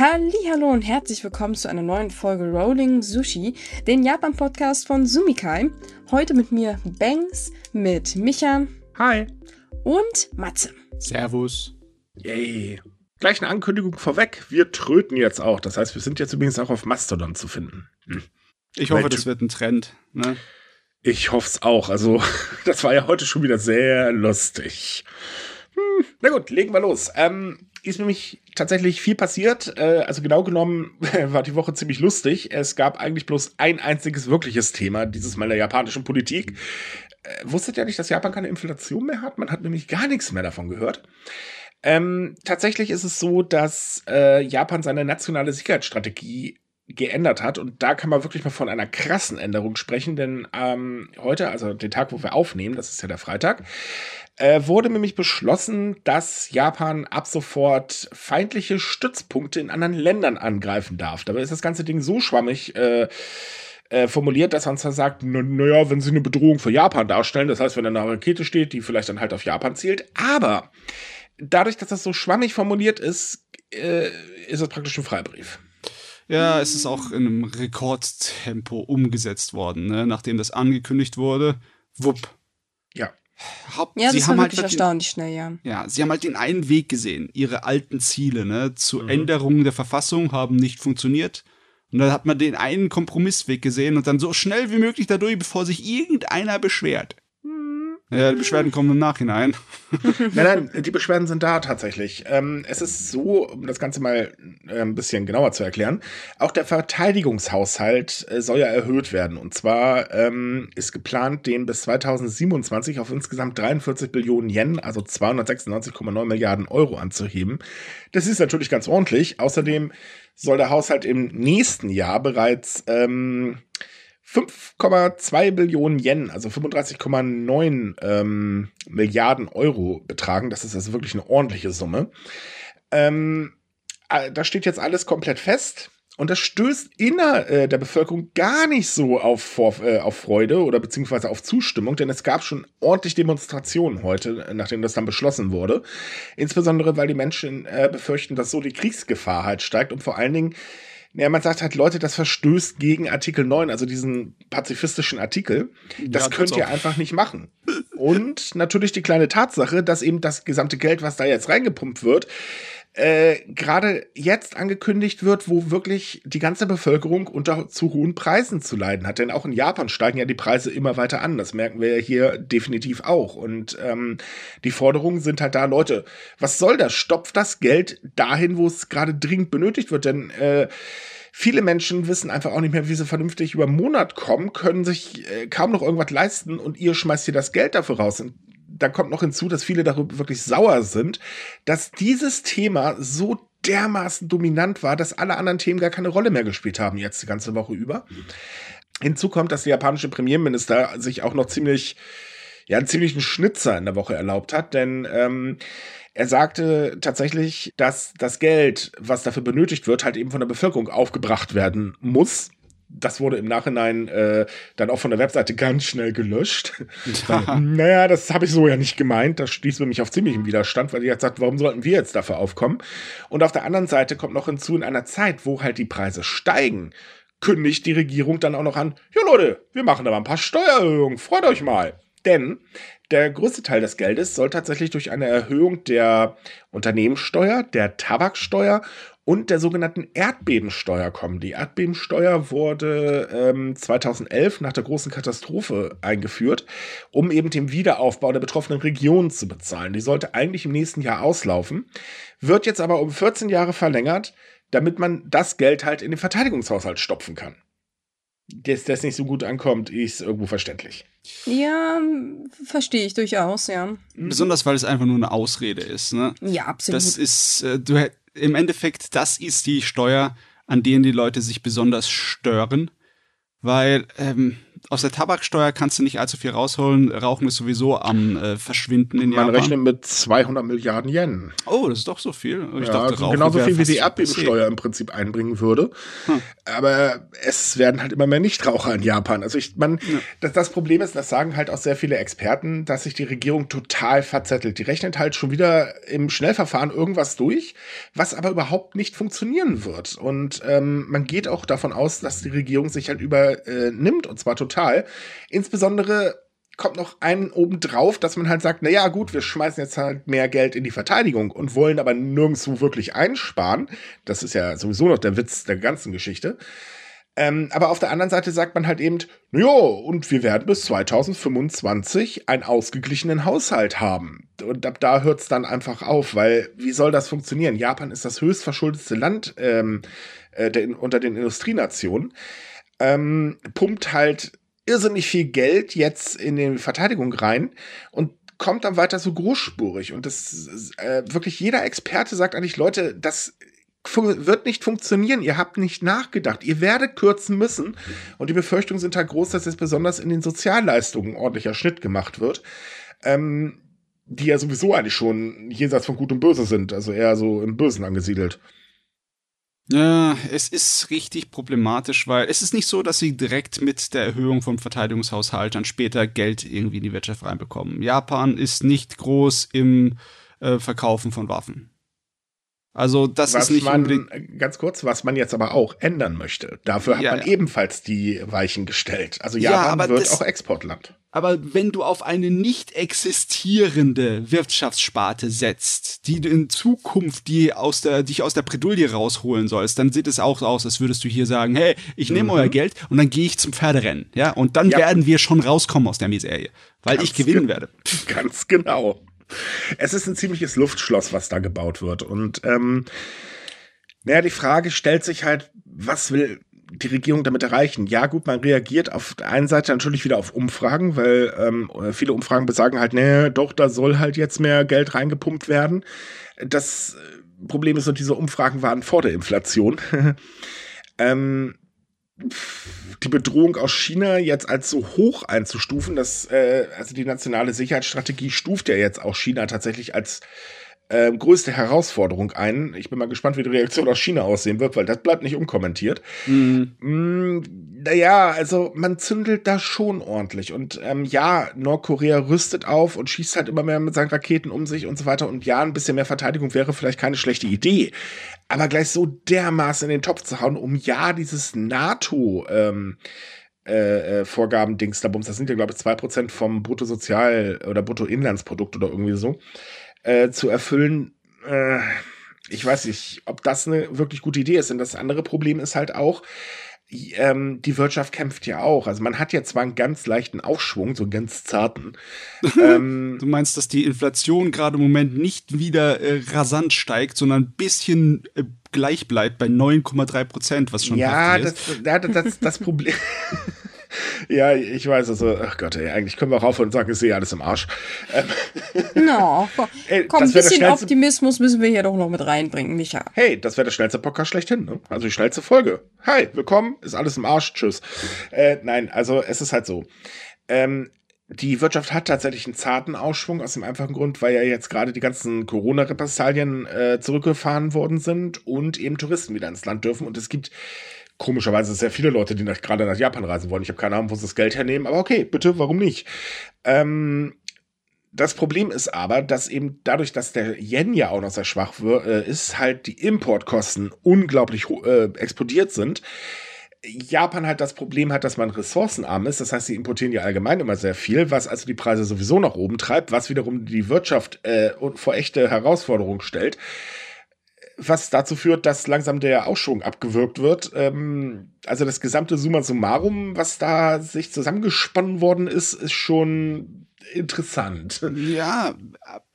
Hallo und herzlich willkommen zu einer neuen Folge Rolling Sushi, den Japan-Podcast von Sumikai. Heute mit mir Banks, mit Micha. Hi. Und Matze. Servus. Yay. Gleich eine Ankündigung vorweg. Wir tröten jetzt auch. Das heißt, wir sind jetzt übrigens auch auf Mastodon zu finden. Hm. Ich hoffe, das wird ein Trend. Ne? Ich hoffe es auch. Also, das war ja heute schon wieder sehr lustig. Hm. Na gut, legen wir los. Ähm, ist nämlich tatsächlich viel passiert. Äh, also genau genommen war die Woche ziemlich lustig. Es gab eigentlich bloß ein einziges wirkliches Thema, dieses Mal der japanischen Politik. Äh, wusstet ihr nicht, dass Japan keine Inflation mehr hat? Man hat nämlich gar nichts mehr davon gehört. Ähm, tatsächlich ist es so, dass äh, Japan seine nationale Sicherheitsstrategie geändert hat. Und da kann man wirklich mal von einer krassen Änderung sprechen, denn ähm, heute, also den Tag, wo wir aufnehmen, das ist ja der Freitag, äh, wurde nämlich beschlossen, dass Japan ab sofort feindliche Stützpunkte in anderen Ländern angreifen darf. Dabei ist das ganze Ding so schwammig. Äh, äh, formuliert, dass man zwar sagt, naja, na wenn sie eine Bedrohung für Japan darstellen, das heißt, wenn da eine Rakete steht, die vielleicht dann halt auf Japan zielt, aber dadurch, dass das so schwammig formuliert ist, äh, ist es praktisch ein Freibrief. Ja, es ist auch in einem Rekordtempo umgesetzt worden, ne? nachdem das angekündigt wurde. Wupp. Ja. Haupt ja, das sie war wirklich halt erstaunlich schnell, ja. Ja, sie haben halt den einen Weg gesehen. Ihre alten Ziele ne, zur mhm. Änderung der Verfassung haben nicht funktioniert. Und dann hat man den einen Kompromissweg gesehen und dann so schnell wie möglich dadurch, bevor sich irgendeiner beschwert. Ja, die Beschwerden kommen im Nachhinein. nein, nein, die Beschwerden sind da tatsächlich. Ähm, es ist so, um das Ganze mal äh, ein bisschen genauer zu erklären, auch der Verteidigungshaushalt äh, soll ja erhöht werden. Und zwar ähm, ist geplant, den bis 2027 auf insgesamt 43 Billionen Yen, also 296,9 Milliarden Euro anzuheben. Das ist natürlich ganz ordentlich. Außerdem soll der Haushalt im nächsten Jahr bereits ähm, 5,2 Billionen Yen, also 35,9 ähm, Milliarden Euro betragen. Das ist also wirklich eine ordentliche Summe. Ähm, äh, da steht jetzt alles komplett fest. Und das stößt inner äh, der Bevölkerung gar nicht so auf, Vor äh, auf Freude oder beziehungsweise auf Zustimmung, denn es gab schon ordentlich Demonstrationen heute, nachdem das dann beschlossen wurde. Insbesondere, weil die Menschen äh, befürchten, dass so die Kriegsgefahr halt steigt und vor allen Dingen ja, man sagt halt, Leute, das verstößt gegen Artikel 9, also diesen pazifistischen Artikel. Das ja, könnt ihr einfach nicht machen. Und natürlich die kleine Tatsache, dass eben das gesamte Geld, was da jetzt reingepumpt wird, äh, gerade jetzt angekündigt wird, wo wirklich die ganze Bevölkerung unter zu hohen Preisen zu leiden hat. Denn auch in Japan steigen ja die Preise immer weiter an. Das merken wir ja hier definitiv auch. Und ähm, die Forderungen sind halt da, Leute, was soll das? Stopft das Geld dahin, wo es gerade dringend benötigt wird? Denn äh, viele Menschen wissen einfach auch nicht mehr, wie sie vernünftig über Monat kommen, können sich äh, kaum noch irgendwas leisten und ihr schmeißt hier das Geld dafür raus. Und da kommt noch hinzu, dass viele darüber wirklich sauer sind, dass dieses Thema so dermaßen dominant war, dass alle anderen Themen gar keine Rolle mehr gespielt haben jetzt die ganze Woche über. Hinzu kommt, dass der japanische Premierminister sich auch noch ziemlich, ja, einen ziemlichen Schnitzer in der Woche erlaubt hat, denn ähm, er sagte tatsächlich, dass das Geld, was dafür benötigt wird, halt eben von der Bevölkerung aufgebracht werden muss das wurde im Nachhinein äh, dann auch von der Webseite ganz schnell gelöscht. Ja. naja, das habe ich so ja nicht gemeint. Das stieß mich auf ziemlichen Widerstand, weil die hat gesagt, warum sollten wir jetzt dafür aufkommen? Und auf der anderen Seite kommt noch hinzu, in einer Zeit, wo halt die Preise steigen, kündigt die Regierung dann auch noch an, ja Leute, wir machen aber ein paar Steuererhöhungen, freut euch mal. Denn der größte Teil des Geldes soll tatsächlich durch eine Erhöhung der Unternehmenssteuer, der Tabaksteuer und der sogenannten Erdbebensteuer kommen. Die Erdbebensteuer wurde ähm, 2011 nach der großen Katastrophe eingeführt, um eben den Wiederaufbau der betroffenen Regionen zu bezahlen. Die sollte eigentlich im nächsten Jahr auslaufen, wird jetzt aber um 14 Jahre verlängert, damit man das Geld halt in den Verteidigungshaushalt stopfen kann. Dass das nicht so gut ankommt, ist irgendwo verständlich. Ja, verstehe ich durchaus, ja. Besonders, weil es einfach nur eine Ausrede ist, ne? Ja, absolut. Das ist, äh, du, im Endeffekt, das ist die Steuer, an denen die Leute sich besonders stören. Weil ähm, aus der Tabaksteuer kannst du nicht allzu viel rausholen. Rauchen ist sowieso am äh, Verschwinden in Man Japan. rechnet mit 200 Milliarden Yen. Oh, das ist doch so viel. Ich ja, dachte, also genauso viel wie die so Erdbebensteuer im Prinzip einbringen würde. Hm. Aber es werden halt immer mehr Nichtraucher in Japan. Also ich, man, das, das Problem ist, das sagen halt auch sehr viele Experten, dass sich die Regierung total verzettelt. Die rechnet halt schon wieder im Schnellverfahren irgendwas durch, was aber überhaupt nicht funktionieren wird. Und ähm, man geht auch davon aus, dass die Regierung sich halt übernimmt, und zwar total. Insbesondere kommt noch einen oben drauf, dass man halt sagt, na ja, gut, wir schmeißen jetzt halt mehr Geld in die Verteidigung und wollen aber nirgendwo wirklich einsparen. Das ist ja sowieso noch der Witz der ganzen Geschichte. Ähm, aber auf der anderen Seite sagt man halt eben, jo, und wir werden bis 2025 einen ausgeglichenen Haushalt haben. Und ab da hört es dann einfach auf, weil wie soll das funktionieren? Japan ist das höchst verschuldetste Land ähm, äh, der, unter den Industrienationen. Ähm, pumpt halt irrsinnig viel Geld jetzt in die Verteidigung rein und kommt dann weiter so großspurig. Und das äh, wirklich jeder Experte sagt eigentlich, Leute, das wird nicht funktionieren. Ihr habt nicht nachgedacht. Ihr werdet kürzen müssen. Und die Befürchtungen sind halt groß, dass jetzt besonders in den Sozialleistungen ordentlicher Schnitt gemacht wird. Ähm, die ja sowieso eigentlich schon jenseits von Gut und Böse sind, also eher so im Bösen angesiedelt. Ja, es ist richtig problematisch, weil es ist nicht so, dass sie direkt mit der Erhöhung vom Verteidigungshaushalt dann später Geld irgendwie in die Wirtschaft reinbekommen. Japan ist nicht groß im äh, Verkaufen von Waffen. Also das was ist nicht man, ganz kurz, was man jetzt aber auch ändern möchte. Dafür hat Ja, man ja. ebenfalls die Weichen gestellt. Also Ja, Japan aber wird das- auch Exportland. Aber wenn du auf eine nicht existierende Wirtschaftssparte setzt, die du in Zukunft die aus der, dich aus der Bredouille rausholen sollst, dann sieht es auch aus, als würdest du hier sagen, hey, ich nehme euer Geld und dann gehe ich zum Pferderennen, ja, und dann Mhm. Ja. werden wir schon rauskommen aus der Miserie, weil Ganz ich gewinnen ge- werde. Ganz genau. Es ist ein ziemliches Luftschloss, was da gebaut wird. Und ähm, naja, die Frage stellt sich halt, was will die Regierung damit erreichen? Ja, gut, man reagiert auf der einen Seite natürlich wieder auf Umfragen, weil ähm, viele Umfragen besagen halt, nee, doch, da soll halt jetzt mehr Geld reingepumpt werden. Das äh, Problem ist, und diese Umfragen waren vor der Inflation. ähm, die Bedrohung aus China jetzt als so hoch einzustufen, dass äh, also die nationale Sicherheitsstrategie stuft ja jetzt auch China tatsächlich als äh, größte Herausforderung ein. Ich bin mal gespannt, wie die Reaktion aus China aussehen wird, weil das bleibt nicht unkommentiert. Mhm. Mm, naja, also man zündelt da schon ordentlich. Und ähm, ja, Nordkorea rüstet auf und schießt halt immer mehr mit seinen Raketen um sich und so weiter. Und ja, ein bisschen mehr Verteidigung wäre vielleicht keine schlechte Idee. Aber gleich so dermaßen in den Topf zu hauen, um ja dieses NATO ähm, äh, äh, Vorgaben Dings da Bums, das sind ja glaube ich 2% vom Bruttosozial oder Bruttoinlandsprodukt oder irgendwie so, äh, zu erfüllen. Äh, ich weiß nicht, ob das eine wirklich gute Idee ist. Und das andere Problem ist halt auch, ähm, die Wirtschaft kämpft ja auch. Also man hat ja zwar einen ganz leichten Aufschwung, so einen ganz zarten. ähm, Du meinst, dass die Inflation gerade im Moment nicht wieder äh, rasant steigt, sondern ein bisschen äh, gleich bleibt bei 9,3 Prozent, was schon ja, das, ist. ja, das, das, das Problem. ja, ich weiß, also, ach Gott, ey, eigentlich können wir auch aufhören und sagen, ich sehe alles im Arsch. No, komm, Ey, komm das ein bisschen schnellste- Optimismus müssen wir hier doch noch mit reinbringen, Micha. Hey, das wäre der schnellste Podcast schlechthin, ne? Also die schnellste Folge. Hi, willkommen, ist alles im Arsch, tschüss. Äh, nein, also es ist halt so. Ähm, die Wirtschaft hat tatsächlich einen zarten Ausschwung aus dem einfachen Grund, weil ja jetzt gerade die ganzen Corona-Repressalien äh, zurückgefahren worden sind und eben Touristen wieder ins Land dürfen. Und es gibt komischerweise sehr viele Leute, die nach, gerade nach Japan reisen wollen. Ich habe keine Ahnung, wo sie das Geld hernehmen, aber okay, bitte, warum nicht? Ähm, das Problem ist aber, dass eben dadurch, dass der Yen ja auch noch sehr schwach äh, ist, halt die Importkosten unglaublich äh, explodiert sind. Japan halt das Problem hat, dass man ressourcenarm ist. Das heißt, sie importieren ja allgemein immer sehr viel, was also die Preise sowieso nach oben treibt, was wiederum die Wirtschaft äh, vor echte Herausforderungen stellt. Was dazu führt, dass langsam der Aufschwung abgewürgt wird. Ähm, also das gesamte Summa summarum, was da sich zusammengesponnen worden ist, ist schon interessant. Ja,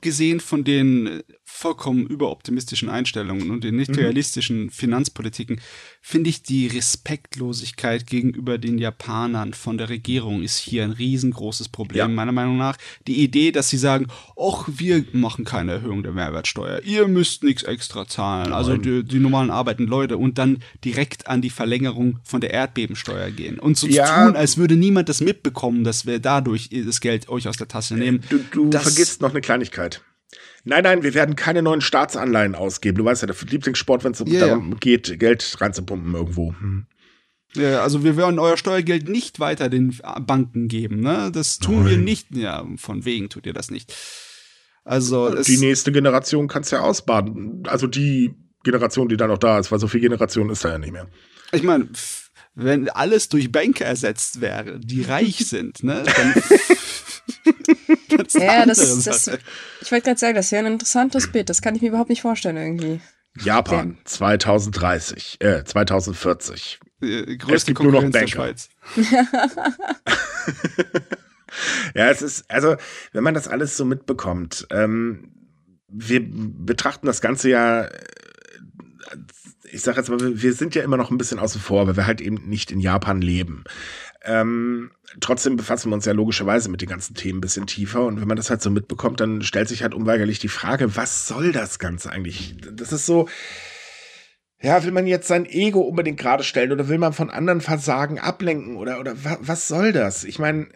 abgesehen von den vollkommen überoptimistischen Einstellungen und den nicht mhm. realistischen Finanzpolitiken finde ich die Respektlosigkeit gegenüber den Japanern von der Regierung ist hier ein riesengroßes Problem, ja. meiner Meinung nach. Die Idee, dass sie sagen, ach, wir machen keine Erhöhung der Mehrwertsteuer, ihr müsst nichts extra zahlen, Nein. also die, die, normalen arbeitenden Leute und dann direkt an die Verlängerung von der Erdbebensteuer gehen und so ja. zu tun, als würde niemand das mitbekommen, dass wir dadurch das Geld euch aus der Tasse nehmen. Du, du vergisst noch eine Kleinigkeit. Nein, nein, wir werden keine neuen Staatsanleihen ausgeben. Du weißt ja, der Lieblingssport, wenn es yeah, darum geht, Geld reinzupumpen irgendwo. Hm. Ja, also wir werden euer Steuergeld nicht weiter den Banken geben, ne? Das tun nein. wir nicht. Ja, von wegen tut ihr das nicht. Also die nächste Generation kann es ja ausbaden. Also die Generation, die da noch da ist, weil so viel Generation ist da ja nicht mehr. Ich meine, wenn alles durch Banker ersetzt wäre, die reich sind, ne, dann das ja, das, das, ich wollte gerade sagen, das ist ja ein interessantes Bild. Das kann ich mir überhaupt nicht vorstellen irgendwie. Japan 2030, äh, 2040. Äh, es gibt nur noch Banker. ja, es ist, also, wenn man das alles so mitbekommt, ähm, wir betrachten das Ganze ja, äh, ich sage jetzt mal, wir sind ja immer noch ein bisschen außen vor, weil wir halt eben nicht in Japan leben. Ähm, trotzdem befassen wir uns ja logischerweise mit den ganzen Themen ein bisschen tiefer. Und wenn man das halt so mitbekommt, dann stellt sich halt unweigerlich die Frage, was soll das Ganze eigentlich? Das ist so, ja, will man jetzt sein Ego unbedingt gerade stellen oder will man von anderen Versagen ablenken oder, oder was soll das? Ich meine,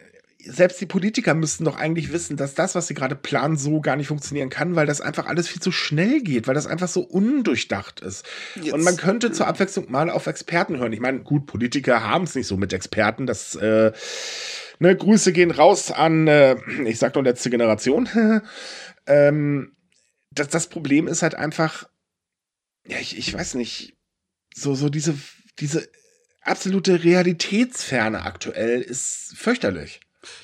selbst die Politiker müssten doch eigentlich wissen, dass das, was sie gerade planen, so gar nicht funktionieren kann, weil das einfach alles viel zu schnell geht, weil das einfach so undurchdacht ist. Jetzt. Und man könnte zur Abwechslung mal auf Experten hören. Ich meine, gut, Politiker haben es nicht so mit Experten. Das, äh, ne, Grüße gehen raus an, äh, ich sag doch letzte Generation. ähm, das, das Problem ist halt einfach, ja, ich, ich weiß nicht, so, so diese, diese absolute Realitätsferne aktuell ist fürchterlich.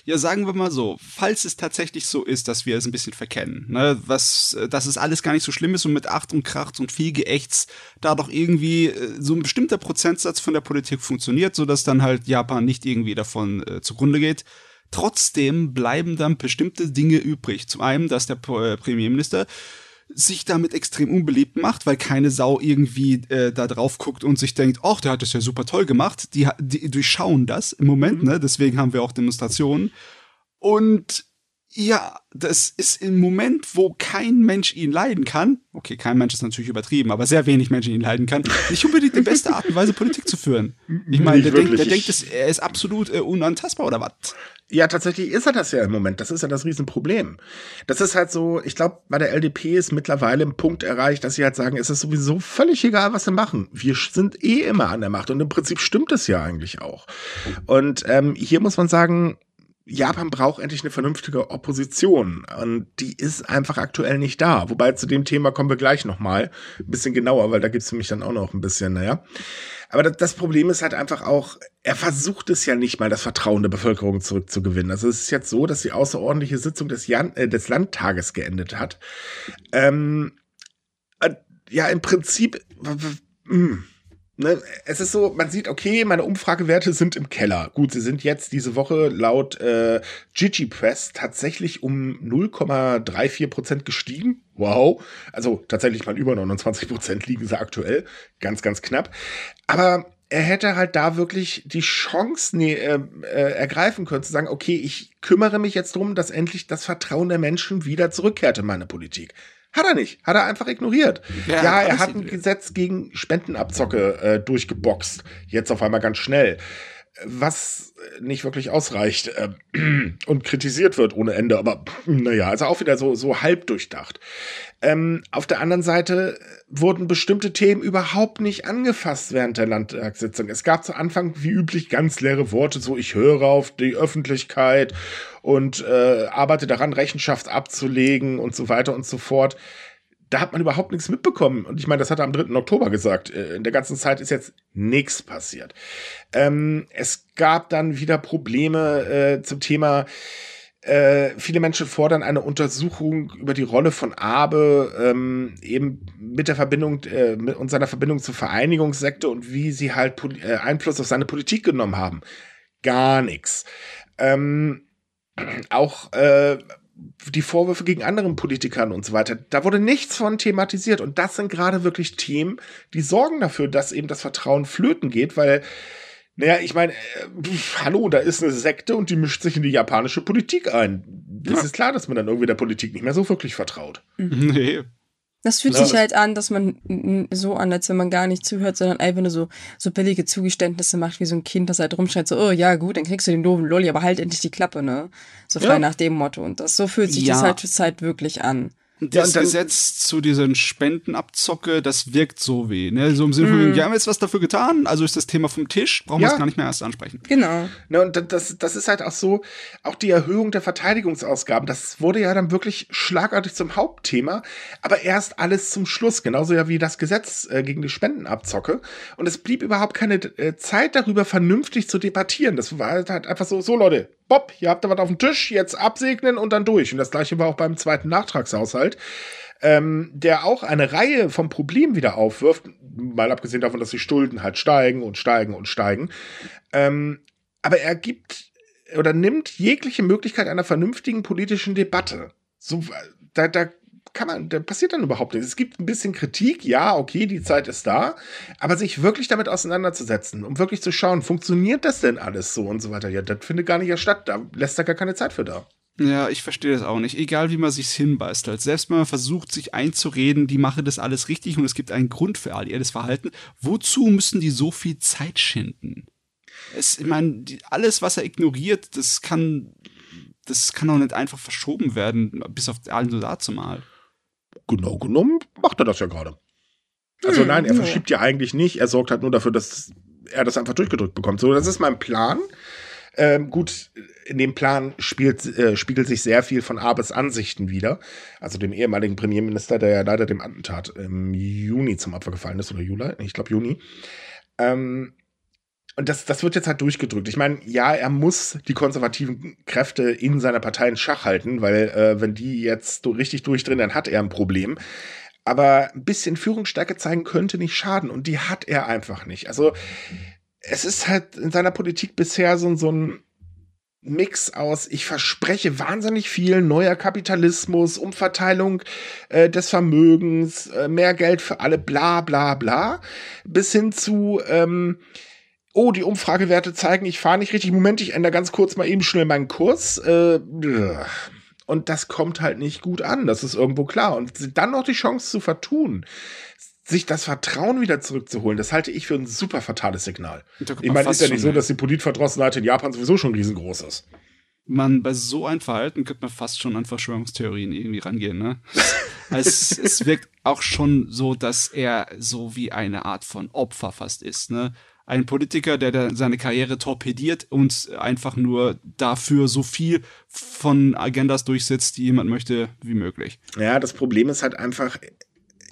Ja, sagen wir mal so, falls es tatsächlich so ist, dass wir es ein bisschen verkennen, ne, was, äh, dass es alles gar nicht so schlimm ist und mit Acht und Kracht und viel Geächts da doch irgendwie äh, so ein bestimmter Prozentsatz von der Politik funktioniert, sodass dann halt Japan nicht irgendwie davon äh, zugrunde geht. Trotzdem bleiben dann bestimmte Dinge übrig. Zum einen, dass der äh, Premierminister sich damit extrem unbeliebt macht, weil keine Sau irgendwie äh, da drauf guckt und sich denkt, ach, der hat das ja super toll gemacht. Die, die durchschauen das im Moment, mhm. ne? Deswegen haben wir auch Demonstrationen. Und ja, das ist im Moment, wo kein Mensch ihn leiden kann. Okay, kein Mensch ist natürlich übertrieben, aber sehr wenig Menschen ihn leiden kann. Nicht unbedingt die beste Art und Weise, Politik zu führen. Ich meine, der, denkt, der denkt, er ist absolut äh, unantastbar oder was? Ja, tatsächlich ist er das ja im Moment. Das ist ja das Riesenproblem. Das ist halt so, ich glaube, bei der LDP ist mittlerweile ein Punkt erreicht, dass sie halt sagen, es ist sowieso völlig egal, was sie machen. Wir sind eh immer an der Macht. Und im Prinzip stimmt es ja eigentlich auch. Und ähm, hier muss man sagen, Japan braucht endlich eine vernünftige Opposition und die ist einfach aktuell nicht da. Wobei zu dem Thema kommen wir gleich nochmal ein bisschen genauer, weil da gibt's für mich dann auch noch ein bisschen, naja. Aber das, Problem ist halt einfach auch, er versucht es ja nicht mal, das Vertrauen der Bevölkerung zurückzugewinnen. Also es ist jetzt so, dass die außerordentliche Sitzung des, Jan äh, des Landtages geendet hat. Ähm, äh, ja, im Prinzip, mh, hm, Ne, es ist so, man sieht, okay, meine Umfragewerte sind im Keller. Gut, sie sind jetzt diese Woche laut äh, Gigi Press tatsächlich um 0,34 Prozent gestiegen. Wow. Also tatsächlich mal über 29 Prozent liegen sie aktuell. Ganz, ganz knapp. Aber er hätte halt da wirklich die Chance nee, äh, äh, ergreifen können, zu sagen, okay, ich kümmere mich jetzt drum, dass endlich das Vertrauen der Menschen wieder zurückkehrt in meine Politik. Hat er nicht. Hat er einfach ignoriert. Ja, ja er hat ein Gesetz gegen Spendenabzocke äh, durchgeboxt. Jetzt auf einmal ganz schnell. Was nicht wirklich ausreicht äh, und kritisiert wird ohne Ende, aber naja, also auch wieder so, so halb durchdacht. Ähm, auf der anderen Seite wurden bestimmte Themen überhaupt nicht angefasst während der Landtagssitzung. Es gab zu Anfang wie üblich ganz leere Worte, so ich höre auf die Öffentlichkeit und äh, arbeite daran, Rechenschaft abzulegen und so weiter und so fort. Da hat man überhaupt nichts mitbekommen. Und ich meine, das hat er am 3. Oktober gesagt. Äh, in der ganzen Zeit ist jetzt nichts passiert. Ähm, es gab dann wieder Probleme äh, zum Thema äh, viele Menschen fordern eine Untersuchung über die Rolle von Abe ähm, eben mit der Verbindung äh, und seiner Verbindung zur Vereinigungssekte und wie sie halt äh, Einfluss auf seine Politik genommen haben. Gar nichts. Ähm, auch äh, die Vorwürfe gegen anderen Politikern und so weiter. Da wurde nichts von thematisiert. Und das sind gerade wirklich Themen, die sorgen dafür, dass eben das Vertrauen flöten geht, weil, naja, ich meine, äh, hallo, da ist eine Sekte und die mischt sich in die japanische Politik ein. Das ja. ist klar, dass man dann irgendwie der Politik nicht mehr so wirklich vertraut. Nee. Das fühlt ja, sich halt an, dass man so an, als wenn man gar nicht zuhört, sondern einfach nur so, so billige Zugeständnisse macht, wie so ein Kind, das halt rumschreit, so, oh ja, gut, dann kriegst du den doofen Lolli, aber halt endlich die Klappe, ne? So frei ja. nach dem Motto. Und das, so fühlt sich ja. das halt zur Zeit wirklich an. Das ja, Gesetz zu diesen Spendenabzocke, das wirkt so weh. Ne? So im Sinne von, mm. wir haben jetzt was dafür getan, also ist das Thema vom Tisch, brauchen ja. wir es gar nicht mehr erst ansprechen. Genau. Ne, und das, das ist halt auch so, auch die Erhöhung der Verteidigungsausgaben, das wurde ja dann wirklich schlagartig zum Hauptthema, aber erst alles zum Schluss, genauso ja wie das Gesetz äh, gegen die Spendenabzocke. Und es blieb überhaupt keine äh, Zeit darüber, vernünftig zu debattieren. Das war halt einfach so, so Leute, Bob, ihr habt da was auf dem Tisch, jetzt absegnen und dann durch. Und das gleiche war auch beim zweiten Nachtragshaushalt, ähm, der auch eine Reihe von Problemen wieder aufwirft, mal abgesehen davon, dass die Schulden halt steigen und steigen und steigen. Ähm, aber er gibt oder nimmt jegliche Möglichkeit einer vernünftigen politischen Debatte. So, da, da kann man, da passiert dann überhaupt nichts. Es gibt ein bisschen Kritik, ja, okay, die Zeit ist da, aber sich wirklich damit auseinanderzusetzen, um wirklich zu schauen, funktioniert das denn alles so und so weiter, ja, das findet gar nicht erst statt, da lässt er gar keine Zeit für da. Ja, ich verstehe das auch nicht. Egal wie man sich's hinbeißt. Halt. Selbst wenn man versucht, sich einzureden, die mache das alles richtig und es gibt einen Grund für all ihr das Verhalten, wozu müssen die so viel Zeit schinden? Es, ich meine, alles, was er ignoriert, das kann, das kann auch nicht einfach verschoben werden, bis auf allen dazu mal genau genommen macht er das ja gerade. Also hm, nein, er verschiebt ja eigentlich nicht. Er sorgt halt nur dafür, dass er das einfach durchgedrückt bekommt. So, das ist mein Plan. Ähm, gut, in dem Plan spielt, äh, spiegelt sich sehr viel von Abes Ansichten wieder. Also dem ehemaligen Premierminister, der ja leider dem Attentat im Juni zum Opfer gefallen ist, oder Juli, ich glaube Juni. Ähm, und das, das wird jetzt halt durchgedrückt. Ich meine, ja, er muss die konservativen Kräfte in seiner Partei in Schach halten, weil äh, wenn die jetzt so richtig durchdrehen, dann hat er ein Problem. Aber ein bisschen Führungsstärke zeigen könnte nicht schaden und die hat er einfach nicht. Also es ist halt in seiner Politik bisher so, so ein Mix aus, ich verspreche wahnsinnig viel, neuer Kapitalismus, Umverteilung äh, des Vermögens, äh, mehr Geld für alle, bla bla bla, bis hin zu, ähm, oh, die Umfragewerte zeigen, ich fahre nicht richtig. Moment, ich ändere ganz kurz mal eben schnell meinen Kurs. Äh, und das kommt halt nicht gut an, das ist irgendwo klar. Und dann noch die Chance zu vertun, sich das Vertrauen wieder zurückzuholen, das halte ich für ein super fatales Signal. Ich meine, ist ja nicht so, dass die Politverdrossenheit in Japan sowieso schon riesengroß ist. Man, bei so einem Verhalten könnte man fast schon an Verschwörungstheorien irgendwie rangehen, ne? es, es wirkt auch schon so, dass er so wie eine Art von Opfer fast ist, ne? Ein Politiker, der, seine Karriere torpediert und einfach nur dafür so viel von Agendas durchsetzt, die jemand möchte, wie möglich. Ja, das Problem ist halt einfach,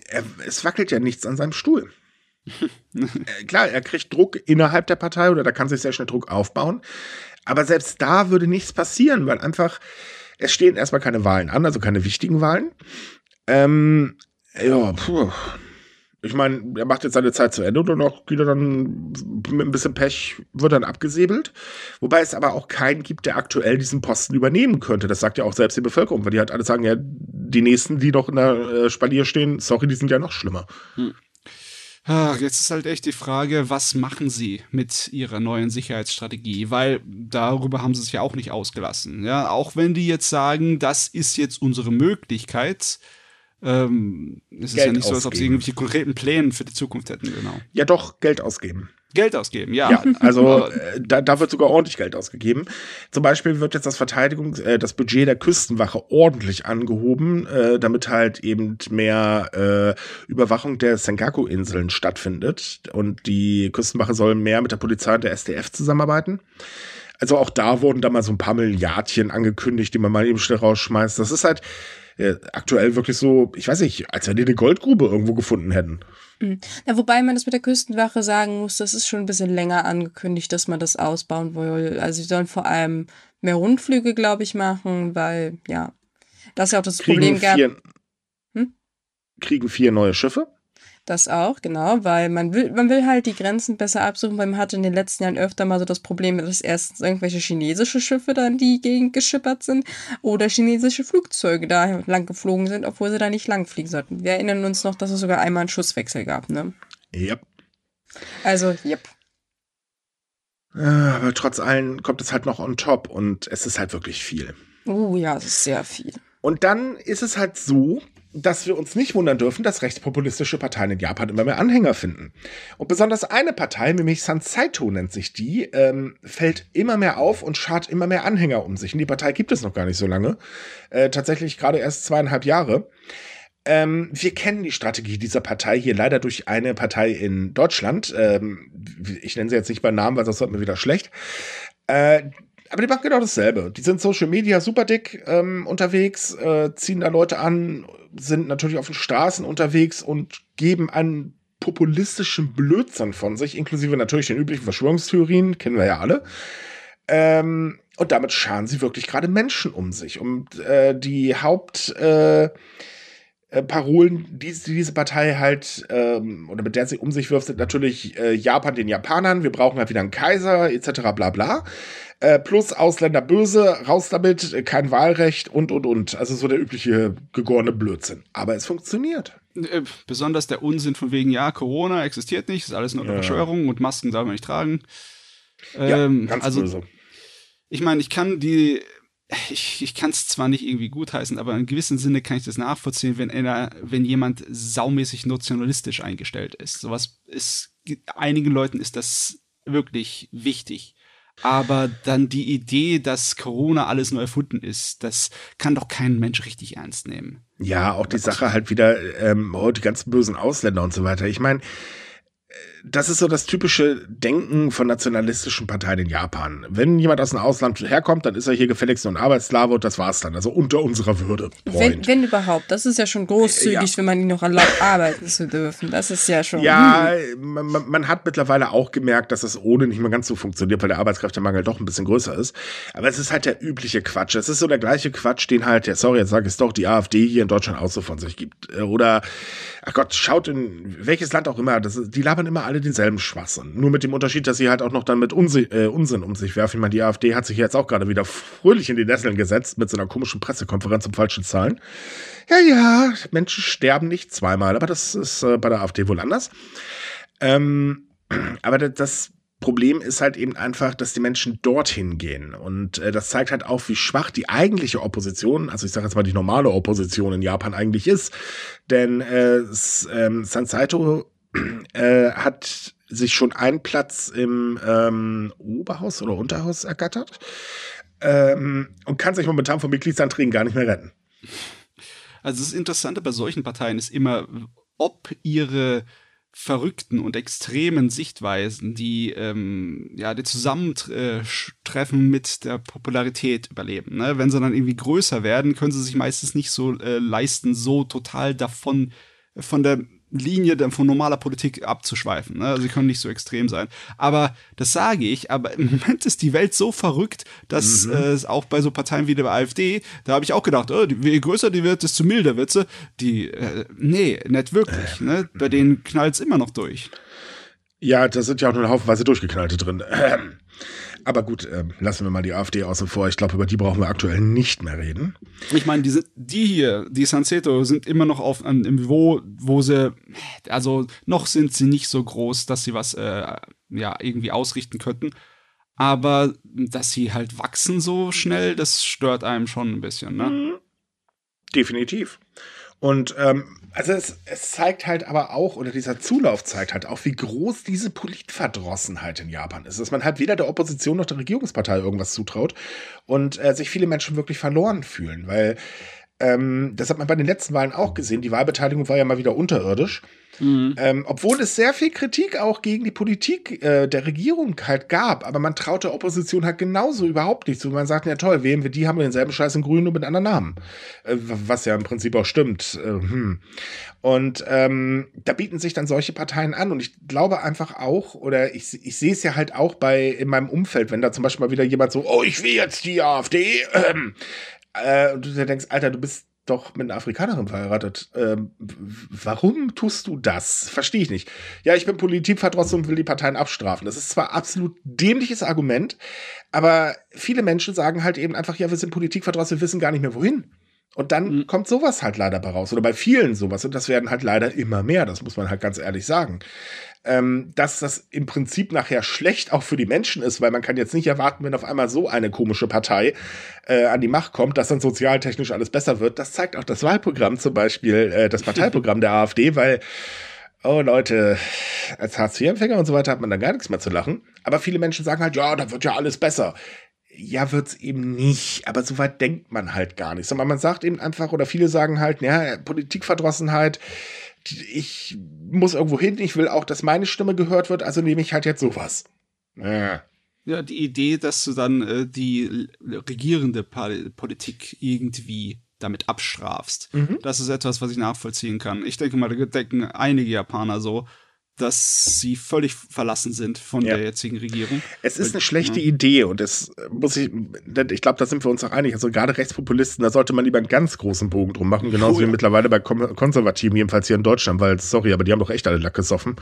er, es wackelt ja nichts an seinem Stuhl. Äh, klar, er kriegt Druck innerhalb der Partei oder da kann sich sehr schnell Druck aufbauen. Aber selbst da würde nichts passieren, weil einfach, es stehen erstmal keine Wahlen an, also keine wichtigen Wahlen. Ähm, ja, puh ich meine, er macht jetzt seine Zeit zu Ende und danach geht er dann mit ein bisschen Pech, wird dann abgesäbelt. Wobei es aber auch keinen gibt, der aktuell diesen Posten übernehmen könnte. Das sagt ja auch selbst die Bevölkerung, weil die halt alle sagen, ja, die nächsten, die noch in der äh, Spalier stehen, sorry, die sind ja noch schlimmer. Hm. Ach, jetzt ist halt echt die Frage, was machen sie mit ihrer neuen Sicherheitsstrategie? Weil darüber haben sie sich ja auch nicht ausgelassen. Ja, auch wenn die jetzt sagen, das ist jetzt unsere Möglichkeit, ähm, es ist Geld ja nicht so, als ob sie irgendwelche konkreten Pläne für die Zukunft hätten, genau. Ja, doch, Geld ausgeben. Geld ausgeben, ja. Ja, also äh, da, da wird sogar ordentlich Geld ausgegeben. Zum Beispiel wird jetzt das Verteidigungs-, äh, das Budget der Küstenwache ordentlich angehoben, äh, damit halt eben mehr äh, Überwachung der Senkaku-Inseln stattfindet. Und die Küstenwache soll mehr mit der Polizei und der SDF zusammenarbeiten. Also auch da wurden da mal so ein paar Milliardchen angekündigt, die man mal eben schnell rausschmeißt. Das ist halt, äh, aktuell wirklich so, ich weiß nicht, als wenn die eine Goldgrube irgendwo gefunden hätten. Mhm. Ja, wobei man das mit der Küstenwache sagen muss, das ist schon ein bisschen länger angekündigt, dass man das ausbauen will. Also sie sollen vor allem mehr Rundflüge, glaube ich, machen, weil, ja, das ist ja auch das kriegen Problem vier, gab. Hm? Kriegen vier neue Schiffe? Das auch, genau, weil man will, man will halt die Grenzen besser absuchen, weil man hatte in den letzten Jahren öfter mal so das Problem, dass erstens irgendwelche chinesische Schiffe da in die Gegend geschippert sind oder chinesische Flugzeuge da lang geflogen sind, obwohl sie da nicht lang fliegen sollten. Wir erinnern uns noch, dass es sogar einmal einen Schusswechsel gab, ne? Yep. Also, yep. Aber trotz allem kommt es halt noch on top und es ist halt wirklich viel. Oh ja, es ist sehr viel. Und dann ist es halt so, dass wir uns nicht wundern dürfen, dass rechtspopulistische Parteien in Japan immer mehr Anhänger finden. Und besonders eine Partei, nämlich Sansaito nennt sich die, ähm, fällt immer mehr auf und schart immer mehr Anhänger um sich. Und die Partei gibt es noch gar nicht so lange. Äh, tatsächlich gerade erst zweieinhalb Jahre. Ähm, wir kennen die Strategie dieser Partei hier leider durch eine Partei in Deutschland. Ähm, ich nenne sie jetzt nicht bei Namen, weil sonst wird mir wieder schlecht. Äh, aber die machen genau dasselbe. Die sind Social Media super dick ähm, unterwegs, äh, ziehen da Leute an, sind natürlich auf den Straßen unterwegs und geben einen populistischen Blödsinn von sich, inklusive natürlich den üblichen Verschwörungstheorien, kennen wir ja alle. Ähm, und damit scharen sie wirklich gerade Menschen um sich. Und äh, die Haupt äh, äh, Parolen, die, die, diese Partei halt, ähm, oder mit der sie um sich wirft, sind natürlich äh, Japan den Japanern, wir brauchen halt wieder einen Kaiser, etc. bla bla. Äh, plus Ausländer böse, raus damit, äh, kein Wahlrecht und und und. Also so der übliche gegorene Blödsinn. Aber es funktioniert. Äh, besonders der Unsinn von wegen, ja, Corona existiert nicht, ist alles nur eine ja. Verschwörung und Masken darf man nicht tragen. Ähm, ja, ganz also, böse. Ich meine, ich kann die ich, ich kann es zwar nicht irgendwie gutheißen, aber in gewissem Sinne kann ich das nachvollziehen, wenn einer, wenn jemand saumäßig nationalistisch eingestellt ist. Sowas ist, einigen Leuten ist das wirklich wichtig. Aber dann die Idee, dass Corona alles nur erfunden ist, das kann doch kein Mensch richtig ernst nehmen. Ja, auch die Sache halt wieder, ähm, oh, die ganzen bösen Ausländer und so weiter. Ich meine, das ist so das typische Denken von nationalistischen Parteien in Japan. Wenn jemand aus dem Ausland herkommt, dann ist er hier gefälligst nur ein Arbeitslave und das war's dann. Also unter unserer Würde. Wenn, wenn, überhaupt. Das ist ja schon großzügig, ja. wenn man ihn noch erlaubt, arbeiten zu dürfen. Das ist ja schon. Ja, hm. man, man, hat mittlerweile auch gemerkt, dass das ohne nicht mehr ganz so funktioniert, weil der Arbeitskräftemangel doch ein bisschen größer ist. Aber es ist halt der übliche Quatsch. Es ist so der gleiche Quatsch, den halt, ja, sorry, jetzt sage ich es doch, die AfD hier in Deutschland auch so von sich gibt. Oder, ach Gott, schaut in welches Land auch immer, das ist, die labern immer alle denselben Schwachsinn. Nur mit dem Unterschied, dass sie halt auch noch dann mit Unsi äh, Unsinn um sich werfen. Ich meine, die AfD hat sich jetzt auch gerade wieder fröhlich in die Nesseln gesetzt mit so einer komischen Pressekonferenz um falschen Zahlen. Ja, ja, Menschen sterben nicht zweimal, aber das ist äh, bei der AfD wohl anders. Ähm, aber das Problem ist halt eben einfach, dass die Menschen dorthin gehen. Und äh, das zeigt halt auch, wie schwach die eigentliche Opposition, also ich sage jetzt mal die normale Opposition in Japan eigentlich ist. Denn äh, ähm, Sansaito äh, hat sich schon einen Platz im ähm, Oberhaus oder Unterhaus ergattert ähm, und kann sich momentan von Mitgliedsanträgen gar nicht mehr retten. Also das Interessante bei solchen Parteien ist immer, ob ihre verrückten und extremen Sichtweisen, die ähm, ja die Zusammentreffen mit der Popularität überleben. Ne? Wenn sie dann irgendwie größer werden, können sie sich meistens nicht so äh, leisten, so total davon von der Linie dann von normaler Politik abzuschweifen. Ne? Also sie können nicht so extrem sein. Aber das sage ich, aber im Moment ist die Welt so verrückt, dass mhm. äh, auch bei so Parteien wie der AfD, da habe ich auch gedacht, oh, je größer die wird, desto milder wird sie. Die, äh, nee, nicht wirklich. Äh. Ne? Bei denen knallt es immer noch durch. Ja, da sind ja auch nur haufenweise Durchgeknallte drin. Aber gut, äh, lassen wir mal die AfD außen vor. Ich glaube, über die brauchen wir aktuell nicht mehr reden. Ich meine, die, die hier, die Sanseto, sind immer noch auf einem Niveau, wo sie, also noch sind sie nicht so groß, dass sie was äh, ja irgendwie ausrichten könnten. Aber dass sie halt wachsen so schnell, das stört einem schon ein bisschen, ne? Mhm. Definitiv. Und ähm, also es, es zeigt halt aber auch, oder dieser Zulauf zeigt halt auch, wie groß diese Politverdrossenheit in Japan ist. Dass man halt weder der Opposition noch der Regierungspartei irgendwas zutraut und äh, sich viele Menschen wirklich verloren fühlen, weil ähm, das hat man bei den letzten Wahlen auch gesehen. Die Wahlbeteiligung war ja mal wieder unterirdisch. Mhm. Ähm, obwohl es sehr viel Kritik auch gegen die Politik äh, der Regierung halt gab, aber man traut der Opposition halt genauso überhaupt nicht zu. Man sagt, ja toll, wählen wir die, haben wir denselben Scheiß in Grün, nur mit anderen Namen. Äh, was ja im Prinzip auch stimmt. Äh, hm. Und ähm, da bieten sich dann solche Parteien an. Und ich glaube einfach auch, oder ich, ich sehe es ja halt auch bei in meinem Umfeld, wenn da zum Beispiel mal wieder jemand so, oh, ich will jetzt die AfD, ähm, äh, und du dir denkst, Alter, du bist doch mit einer Afrikanerin verheiratet. Ähm, warum tust du das? Verstehe ich nicht. Ja, ich bin Politikverdrossen und will die Parteien abstrafen. Das ist zwar absolut dämliches Argument, aber viele Menschen sagen halt eben einfach, ja, wir sind Politikverdrossen, wir wissen gar nicht mehr wohin. Und dann mhm. kommt sowas halt leider bei raus. Oder bei vielen sowas. Und das werden halt leider immer mehr. Das muss man halt ganz ehrlich sagen ähm, dass das im Prinzip nachher schlecht auch für die Menschen ist, weil man kann jetzt nicht erwarten, wenn auf einmal so eine komische Partei äh, an die Macht kommt, dass dann sozialtechnisch alles besser wird. Das zeigt auch das Wahlprogramm zum Beispiel, äh, das Parteiprogramm der AfD, weil oh Leute, als Hartz-IV-Empfänger und so weiter hat man da gar nichts mehr zu lachen. Aber viele Menschen sagen halt, ja, da wird ja alles besser. Ja, wird's eben nicht. Aber so weit denkt man halt gar nicht. Sondern man sagt eben einfach, oder viele sagen halt, ja, Politikverdrossenheit, ich muss irgendwo hin, ich will auch, dass meine Stimme gehört wird, also nehme ich halt jetzt sowas. Ja. Ja, die Idee, dass du dann äh, die regierende Politik irgendwie damit abstrafst, mhm. das ist etwas, was ich nachvollziehen kann. Ich denke mal, da denken einige Japaner so, dass sie völlig verlassen sind von ja. der jetzigen Regierung. Es ist eine schlechte ja. Idee und es muss ich, ich glaube, da sind wir uns auch einig. Also gerade Rechtspopulisten, da sollte man lieber einen ganz großen Bogen drum machen, genauso ja. wie mittlerweile bei Konservativen, jedenfalls hier in Deutschland, weil, sorry, aber die haben doch echt alle Lack gesoffen.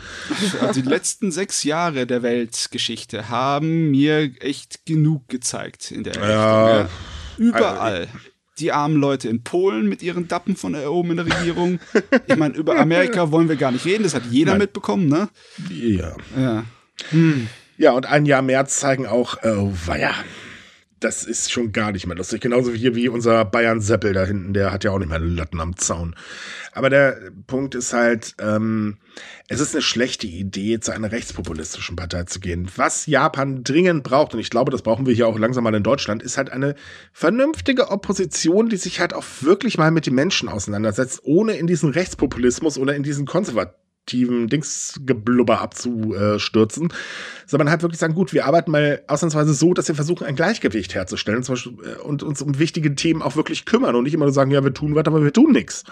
Also die letzten sechs Jahre der Weltgeschichte haben mir echt genug gezeigt in der Richtung. Überall. Also, die armen Leute in Polen mit ihren Dappen von oben in der Regierung. Ich meine, über Amerika wollen wir gar nicht reden, das hat jeder Nein. mitbekommen, ne? Ja. Ja. Hm. Ja, und ein Jahr März zeigen auch, oh, weia, das ist schon gar nicht mehr lustig. Genauso wie hier wie unser Bayern Seppel da hinten, der hat ja auch nicht mehr Latten am Zaun. Aber der Punkt ist halt, ähm, es ist eine schlechte Idee, zu einer rechtspopulistischen Partei zu gehen. Was Japan dringend braucht, und ich glaube, das brauchen wir hier auch langsam mal in Deutschland, ist halt eine vernünftige Opposition, die sich halt auch wirklich mal mit den Menschen auseinandersetzt, ohne in diesen Rechtspopulismus oder in diesen konservativen Dingsgeblubber abzustürzen, sondern halt wirklich sagen, gut, wir arbeiten mal ausnahmsweise so, dass wir versuchen, ein Gleichgewicht herzustellen Beispiel, äh, und uns um wichtige Themen auch wirklich kümmern und nicht immer nur sagen, ja, wir tun was, aber wir tun nichts.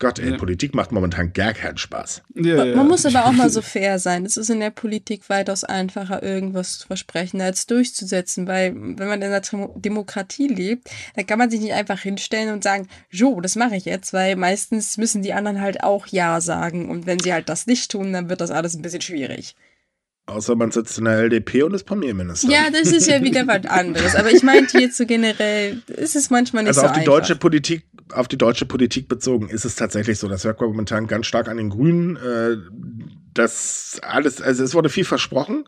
Gott, ey, ja. Politik macht momentan gar keinen Spaß. Ja, ja. Man muss aber auch mal so fair sein. Es ist in der Politik weitaus einfacher, irgendwas zu versprechen, als durchzusetzen, weil wenn man in einer Demokratie lebt, dann kann man sich nicht einfach hinstellen und sagen, jo, das mache ich jetzt, weil meistens müssen die anderen halt auch Ja sagen. Und wenn sie halt das nicht tun, dann wird das alles ein bisschen schwierig. Außer man sitzt in der LDP und ist Premierminister. Ja, das ist ja wieder was anderes. Aber ich meinte jetzt so generell, ist es manchmal nicht also so auf die einfach. deutsche Politik, auf die deutsche Politik bezogen, ist es tatsächlich so. Das wirkt momentan ganz stark an den Grünen. Äh, das alles, also es wurde viel versprochen.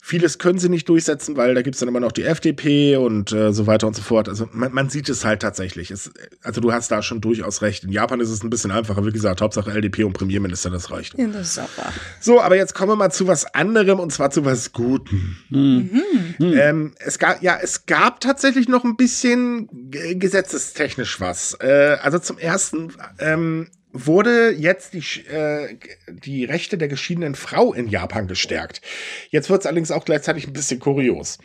Vieles können sie nicht durchsetzen, weil da gibt's dann immer noch die FDP und äh, so weiter und so fort. Also man, man sieht es halt tatsächlich. Es, also du hast da schon durchaus recht. In Japan ist es ein bisschen einfacher. Wie gesagt, Hauptsache LDP und Premierminister, das reicht. Ja, das ist auch wahr. So, aber jetzt kommen wir mal zu was anderem und zwar zu was Gutem. Mhm. Mhm. Ähm, es gab, ja, es gab tatsächlich noch ein bisschen gesetzestechnisch was. Äh, also zum ersten, ähm, wurde jetzt die, äh, die Rechte der geschiedenen Frau in Japan gestärkt. Jetzt wird es allerdings auch gleichzeitig ein bisschen kurios.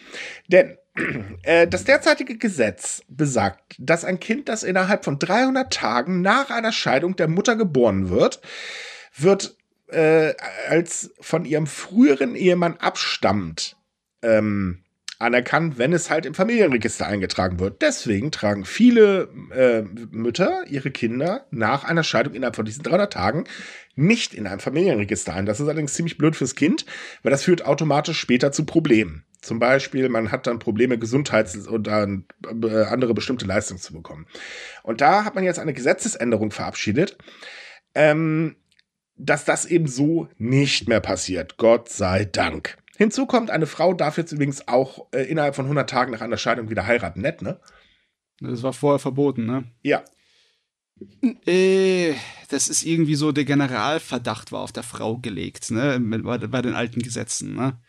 Denn äh, das derzeitige Gesetz besagt, dass ein Kind, das innerhalb von 300 Tagen nach einer Scheidung der Mutter geboren wird, wird äh, als von ihrem früheren Ehemann abstammt. Ähm, anerkannt, wenn es halt im Familienregister eingetragen wird. Deswegen tragen viele äh, Mütter ihre Kinder nach einer Scheidung innerhalb von diesen 300 Tagen nicht in einem Familienregister ein. Das ist allerdings ziemlich blöd fürs Kind, weil das führt automatisch später zu Problemen. Zum Beispiel, man hat dann Probleme, Gesundheits- und äh, andere bestimmte Leistungen zu bekommen. Und da hat man jetzt eine Gesetzesänderung verabschiedet, ähm, dass das eben so nicht mehr passiert. Gott sei Dank. Hinzu kommt, eine Frau darf jetzt übrigens auch äh, innerhalb von 100 Tagen nach einer Scheidung wieder heiraten. Nett, ne? Das war vorher verboten, ne? Ja. Äh, das ist irgendwie so, der Generalverdacht war auf der Frau gelegt, ne? Bei, bei den alten Gesetzen, ne?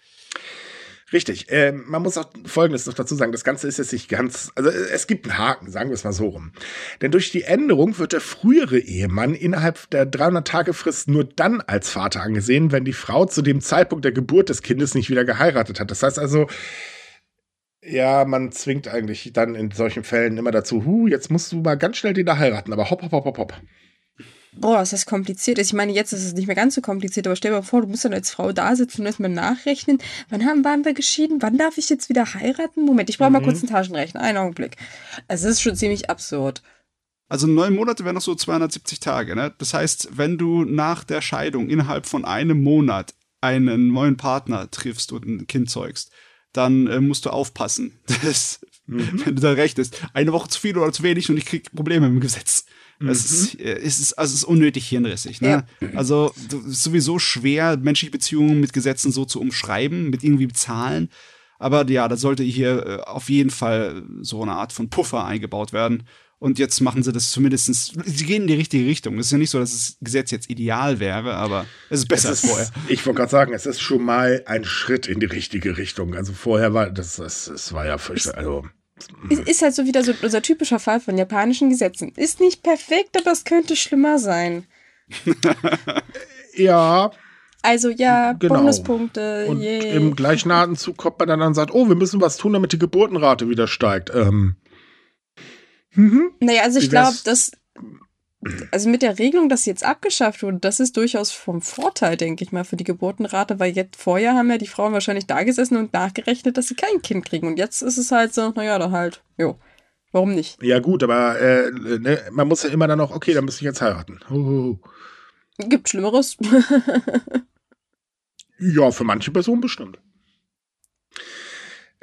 Richtig. Äh, man muss auch Folgendes noch dazu sagen. Das Ganze ist jetzt nicht ganz, also es gibt einen Haken, sagen wir es mal so rum. Denn durch die Änderung wird der frühere Ehemann innerhalb der 300-Tage-Frist nur dann als Vater angesehen, wenn die Frau zu dem Zeitpunkt der Geburt des Kindes nicht wieder geheiratet hat. Das heißt also, ja, man zwingt eigentlich dann in solchen Fällen immer dazu, hu, jetzt musst du mal ganz schnell den da heiraten, aber hopp, hopp, hopp, hopp, hopp. Boah, ist das kompliziert. Ich meine, jetzt ist es nicht mehr ganz so kompliziert, aber stell dir mal vor, du musst dann als Frau da sitzen und erstmal nachrechnen. Wann haben, waren wir geschieden? Wann darf ich jetzt wieder heiraten? Moment, ich brauche mal mhm. kurz einen Taschenrechner. Einen Augenblick. Es ist schon ziemlich absurd. Also neun Monate wären noch so 270 Tage. Ne? Das heißt, wenn du nach der Scheidung innerhalb von einem Monat einen neuen Partner triffst und ein Kind zeugst, dann äh, musst du aufpassen, dass, mhm. wenn du da rechnest, eine Woche zu viel oder zu wenig und ich krieg Probleme mit dem Gesetz. Es, mhm. ist, äh, es, ist, also es ist unnötig hirnrissig. Ne? Ja. Also es ist sowieso schwer, menschliche Beziehungen mit Gesetzen so zu umschreiben, mit irgendwie Zahlen. Aber ja, da sollte hier äh, auf jeden Fall so eine Art von Puffer eingebaut werden. Und jetzt machen sie das zumindestens. sie gehen in die richtige Richtung. Es ist ja nicht so, dass das Gesetz jetzt ideal wäre, aber es ist besser es ist, als vorher. Ich wollte gerade sagen, es ist schon mal ein Schritt in die richtige Richtung. Also vorher war das, das, das war ja fürchterlich. Also ist halt so wieder so unser typischer Fall von japanischen Gesetzen. Ist nicht perfekt, aber es könnte schlimmer sein. ja. Also ja, genau. Bonuspunkte. Und yay. im gleichen Atemzug kommt man dann und sagt, oh, wir müssen was tun, damit die Geburtenrate wieder steigt. Ähm. Mhm. Naja, also ich glaube, dass also mit der Regelung, dass sie jetzt abgeschafft wurde, das ist durchaus vom Vorteil, denke ich mal, für die Geburtenrate, weil jetzt vorher haben ja die Frauen wahrscheinlich da gesessen und nachgerechnet, dass sie kein Kind kriegen. Und jetzt ist es halt so, naja, da halt, jo. Warum nicht? Ja, gut, aber äh, ne, man muss ja immer dann noch, okay, dann muss ich jetzt heiraten. Uhuhu. Gibt Schlimmeres. ja, für manche Personen bestimmt.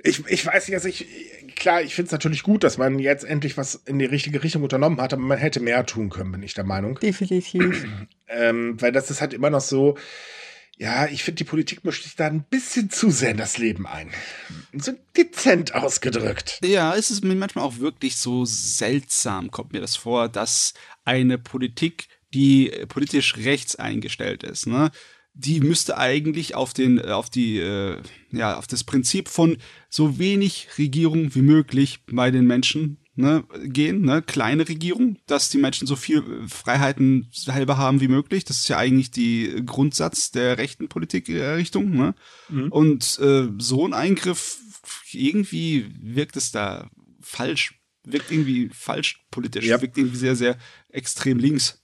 Ich, ich weiß nicht, also ich, klar, ich finde es natürlich gut, dass man jetzt endlich was in die richtige Richtung unternommen hat, aber man hätte mehr tun können, bin ich der Meinung. Definitiv. ähm, weil das ist halt immer noch so, ja, ich finde, die Politik mischt sich da ein bisschen zu sehr in das Leben ein. So dezent ausgedrückt. Ja, es ist mir manchmal auch wirklich so seltsam, kommt mir das vor, dass eine Politik, die politisch rechts eingestellt ist, ne, die müsste eigentlich auf den, äh, auf die, äh, ja, auf das Prinzip von so wenig Regierung wie möglich bei den Menschen ne, gehen, ne, kleine Regierung, dass die Menschen so viel äh, Freiheiten selber haben wie möglich. Das ist ja eigentlich die Grundsatz der rechten Politikrichtung. Ne? Mhm. Und äh, so ein Eingriff, irgendwie wirkt es da falsch, wirkt irgendwie falsch politisch, ja. wirkt irgendwie sehr, sehr extrem links.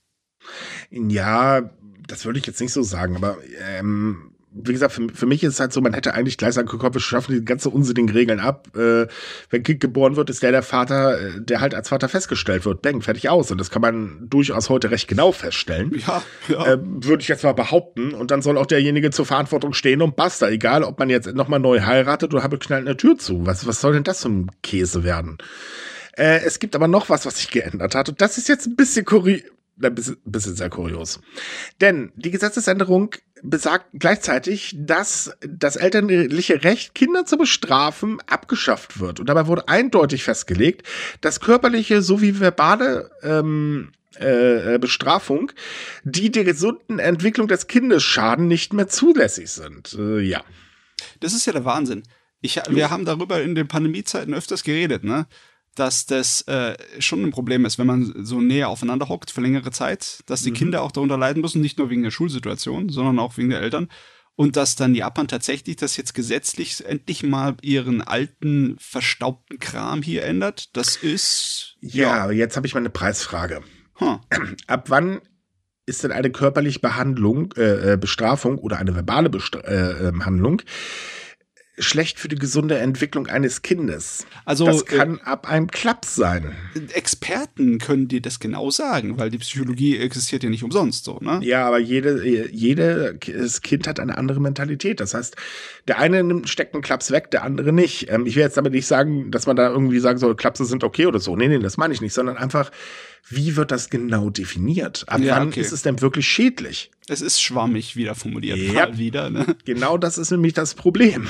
Ja, das würde ich jetzt nicht so sagen, aber ähm, wie gesagt, für, für, mich ist es halt so, man hätte eigentlich gleich sagen können, wir schaffen die ganze unsinnigen Regeln ab. Äh, wenn Kind geboren wird, ist der der Vater, äh, der halt als Vater festgestellt wird. Bang, fertig aus. Und das kann man durchaus heute recht genau feststellen. Ja, ja. Äh, Würde ich jetzt mal behaupten. Und dann soll auch derjenige zur Verantwortung stehen und basta. Egal, ob man jetzt nochmal neu heiratet oder habe knallt eine Tür zu. Was, was soll denn das zum Käse werden? Äh, es gibt aber noch was, was sich geändert hat. Und das ist jetzt ein bisschen kurios ein bisschen, sehr kurios. Denn die Gesetzesänderung besagt gleichzeitig, dass das elterliche Recht, Kinder zu bestrafen, abgeschafft wird. Und dabei wurde eindeutig festgelegt, dass körperliche sowie verbale ähm, äh, Bestrafung, die der gesunden Entwicklung des Kindes schaden, nicht mehr zulässig sind. Äh, ja. Das ist ja der Wahnsinn. Ich, wir haben darüber in den Pandemiezeiten öfters geredet, ne? Dass das äh, schon ein Problem ist, wenn man so näher aufeinander hockt für längere Zeit, dass die mhm. Kinder auch darunter leiden müssen, nicht nur wegen der Schulsituation, sondern auch wegen der Eltern. Und dass dann Japan tatsächlich das jetzt gesetzlich endlich mal ihren alten, verstaubten Kram hier ändert. Das ist. Ja, ja jetzt habe ich mal eine Preisfrage. Huh. Ab wann ist denn eine körperliche Behandlung, äh, äh Bestrafung oder eine verbale Bestra äh, ähm, schlecht für die gesunde Entwicklung eines Kindes. Also das kann äh, ab einem Klaps sein. Experten können dir das genau sagen, weil die Psychologie existiert ja nicht umsonst so, ne? Ja, aber jede, jedes Kind hat eine andere Mentalität. Das heißt, der eine nimmt, steckt einen Klaps weg, der andere nicht. Ähm, ich will jetzt damit nicht sagen, dass man da irgendwie sagen soll, Klapse sind okay oder so. Nee, nee, das meine ich nicht, sondern einfach, wie wird das genau definiert? Ab ja, wann okay. ist es denn wirklich schädlich? Es ist schwammig wieder formuliert. Ja, wieder, ne? Genau das ist nämlich das Problem.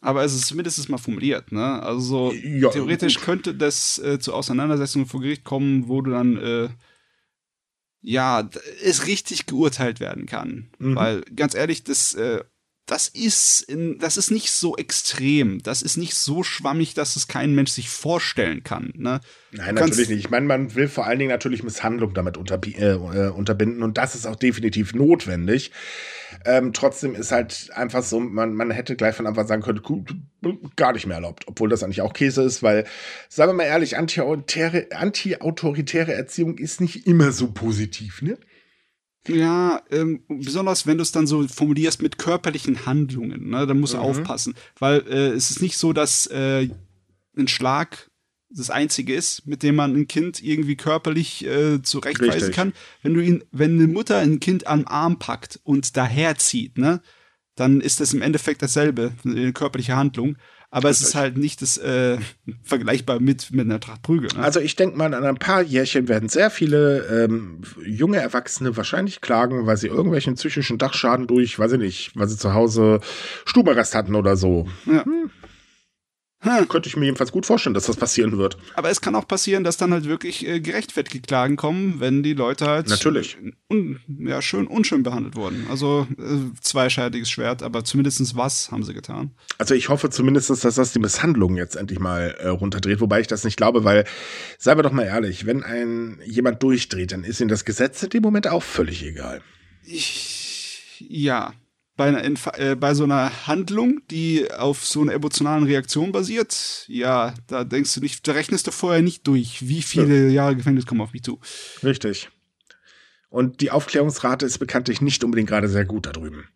Aber es ist zumindest mal formuliert, ne? Also ja, theoretisch gut. könnte das äh, zu Auseinandersetzungen vor Gericht kommen, wo du dann äh, ja es richtig geurteilt werden kann. Mhm. Weil ganz ehrlich, das äh, das ist, in, das ist nicht so extrem. Das ist nicht so schwammig, dass es kein Mensch sich vorstellen kann. Ne? Nein, natürlich nicht. Ich meine, man will vor allen Dingen natürlich Misshandlung damit unter, äh, äh, unterbinden und das ist auch definitiv notwendig. Ähm, trotzdem ist halt einfach so, man, man hätte gleich von Anfang sagen können, gar nicht mehr erlaubt, obwohl das eigentlich auch Käse ist, weil, sagen wir mal ehrlich, anti-autoritäre Erziehung ist nicht immer so positiv, ne? Ja, ähm, besonders wenn du es dann so formulierst mit körperlichen Handlungen, ne, dann musst du mhm. aufpassen. Weil äh, es ist nicht so, dass äh, ein Schlag das einzige ist, mit dem man ein Kind irgendwie körperlich äh, zurechtweisen Richtig. kann. Wenn du ihn, wenn eine Mutter ein Kind am Arm packt und daherzieht, ne, dann ist das im Endeffekt dasselbe, eine körperliche Handlung. Aber es ist halt nicht das äh, vergleichbar mit, mit einer Tracht Prügel. Ne? Also ich denke mal, an ein paar Jährchen werden sehr viele ähm, junge Erwachsene wahrscheinlich klagen, weil sie irgendwelchen psychischen Dachschaden durch, weiß ich nicht, weil sie zu Hause Stubenarrest hatten oder so. Ja. Hm. Hm. Könnte ich mir jedenfalls gut vorstellen, dass das passieren wird. Aber es kann auch passieren, dass dann halt wirklich äh, gerechtfertigte Klagen kommen, wenn die Leute halt Natürlich. Un, ja, schön unschön behandelt wurden. Also äh, zweischneidiges Schwert, aber zumindest was haben sie getan. Also ich hoffe zumindest, dass das die Misshandlung jetzt endlich mal äh, runterdreht, wobei ich das nicht glaube, weil, seien wir doch mal ehrlich, wenn ein jemand durchdreht, dann ist ihm das Gesetz in dem Moment auch völlig egal. Ich, ja, bei, einer, äh, bei so einer Handlung, die auf so einer emotionalen Reaktion basiert, ja, da denkst du nicht, da rechnest du vorher nicht durch, wie viele ja. Jahre Gefängnis kommen auf mich zu. Richtig. Und die Aufklärungsrate ist bekanntlich nicht unbedingt gerade sehr gut da drüben.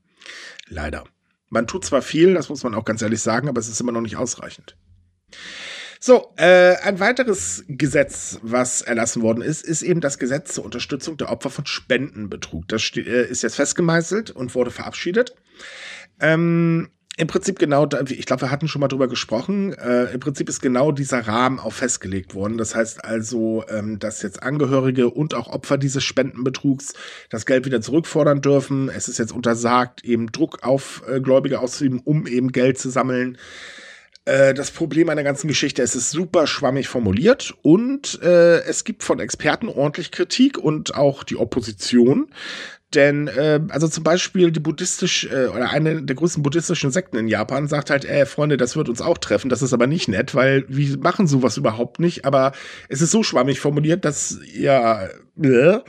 Leider. Man tut zwar viel, das muss man auch ganz ehrlich sagen, aber es ist immer noch nicht ausreichend. So, äh, ein weiteres Gesetz, was erlassen worden ist, ist eben das Gesetz zur Unterstützung der Opfer von Spendenbetrug. Das äh, ist jetzt festgemeißelt und wurde verabschiedet. Ähm, im Prinzip genau, ich glaube, wir hatten schon mal drüber gesprochen. Äh, Im Prinzip ist genau dieser Rahmen auch festgelegt worden. Das heißt also, ähm, dass jetzt Angehörige und auch Opfer dieses Spendenbetrugs das Geld wieder zurückfordern dürfen. Es ist jetzt untersagt, eben Druck auf äh, Gläubige auszuüben, um eben Geld zu sammeln. Äh, das Problem an der ganzen Geschichte, es ist super schwammig formuliert und äh, es gibt von Experten ordentlich Kritik und auch die Opposition. Denn, äh, also zum Beispiel die buddhistisch, äh, oder eine der größten buddhistischen Sekten in Japan sagt halt, ey, Freunde, das wird uns auch treffen, das ist aber nicht nett, weil wir machen sowas überhaupt nicht, aber es ist so schwammig formuliert, dass, ja, äh,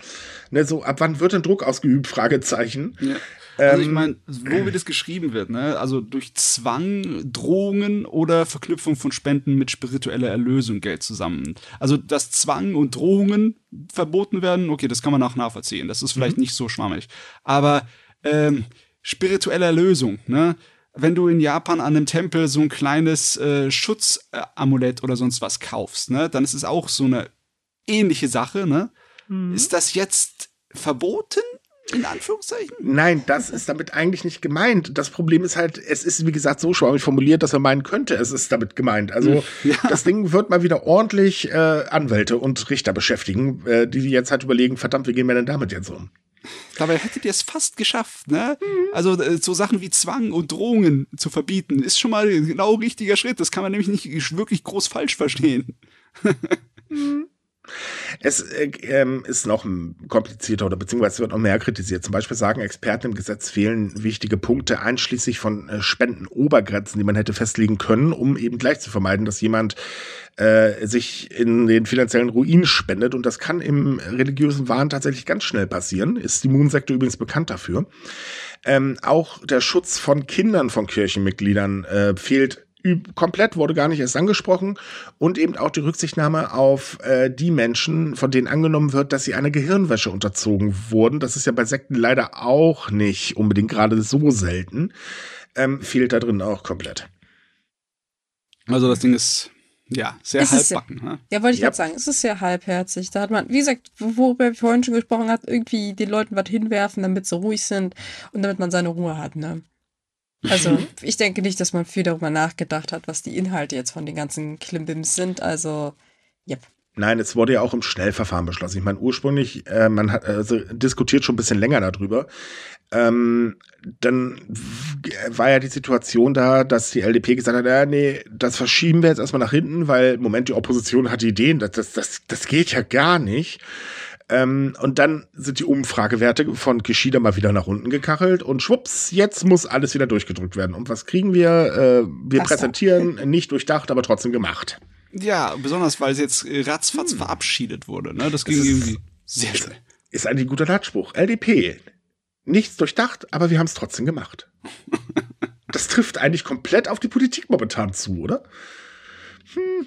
ne, so, ab wann wird denn Druck ausgeübt? Fragezeichen. Ja. Also ich ähm, meine, wo wie das geschrieben wird, ne? Also durch Zwang, Drohungen oder Verknüpfung von Spenden mit spiritueller Erlösung Geld zusammen. Also dass Zwang und Drohungen verboten werden, okay, das kann man auch nachvollziehen. Das ist vielleicht mhm. nicht so schwammig. Aber ähm, spirituelle Erlösung, ne? Wenn du in Japan an einem Tempel so ein kleines äh, Schutzamulett oder sonst was kaufst, ne, dann ist es auch so eine ähnliche Sache, ne? Mhm. Ist das jetzt verboten in Anführungszeichen? Nein, das ist damit eigentlich nicht gemeint. Das Problem ist halt, es ist, wie gesagt, so schwammig formuliert, dass man meinen könnte, es ist damit gemeint. Also, ja. das Ding wird mal wieder ordentlich äh, Anwälte und Richter beschäftigen, äh, die jetzt halt überlegen, verdammt, wie gehen wir denn damit jetzt um? Dabei hättet ihr es fast geschafft, ne? Also äh, so Sachen wie Zwang und Drohungen zu verbieten, ist schon mal genau richtiger Schritt. Das kann man nämlich nicht wirklich groß falsch verstehen. Es äh, ähm, ist noch komplizierter oder beziehungsweise wird noch mehr kritisiert. Zum Beispiel sagen Experten im Gesetz fehlen wichtige Punkte, einschließlich von äh, Spendenobergrenzen, die man hätte festlegen können, um eben gleich zu vermeiden, dass jemand äh, sich in den finanziellen Ruin spendet. Und das kann im religiösen Wahn tatsächlich ganz schnell passieren. Ist die Moonsekte übrigens bekannt dafür. Ähm, auch der Schutz von Kindern von Kirchenmitgliedern äh, fehlt komplett wurde gar nicht erst angesprochen und eben auch die Rücksichtnahme auf äh, die Menschen, von denen angenommen wird, dass sie einer Gehirnwäsche unterzogen wurden. Das ist ja bei Sekten leider auch nicht unbedingt gerade so selten. Ähm, fehlt da drin auch komplett. Also das Ding ist ja sehr ist halbbacken. Ja, ne? ja, wollte ich yep. gerade sagen, es ist sehr halbherzig. Da hat man, wie gesagt, worüber wir vorhin schon gesprochen hat, irgendwie den Leuten was hinwerfen, damit sie ruhig sind und damit man seine Ruhe hat, ne? Also mhm. ich denke nicht, dass man viel darüber nachgedacht hat, was die Inhalte jetzt von den ganzen Klimbims sind. Also, yep. Nein, es wurde ja auch im Schnellverfahren beschlossen. Ich meine, ursprünglich, äh, man hat also diskutiert schon ein bisschen länger darüber. Ähm, dann war ja die Situation da, dass die LDP gesagt hat, ja, nee, das verschieben wir jetzt erstmal nach hinten, weil, Moment, die Opposition hat Ideen, das, das, das, das geht ja gar nicht. Ähm, und dann sind die Umfragewerte von Kishida mal wieder nach unten gekachelt und schwupps, jetzt muss alles wieder durchgedrückt werden. Und was kriegen wir? Äh, wir das präsentieren, da. nicht durchdacht, aber trotzdem gemacht. Ja, besonders weil es jetzt ratzfatz hm. verabschiedet wurde. Ne? Das ging das irgendwie sehr schnell. Ist eigentlich ein guter Leitspruch. LDP. Nichts durchdacht, aber wir haben es trotzdem gemacht. das trifft eigentlich komplett auf die Politik momentan zu, oder? Hm.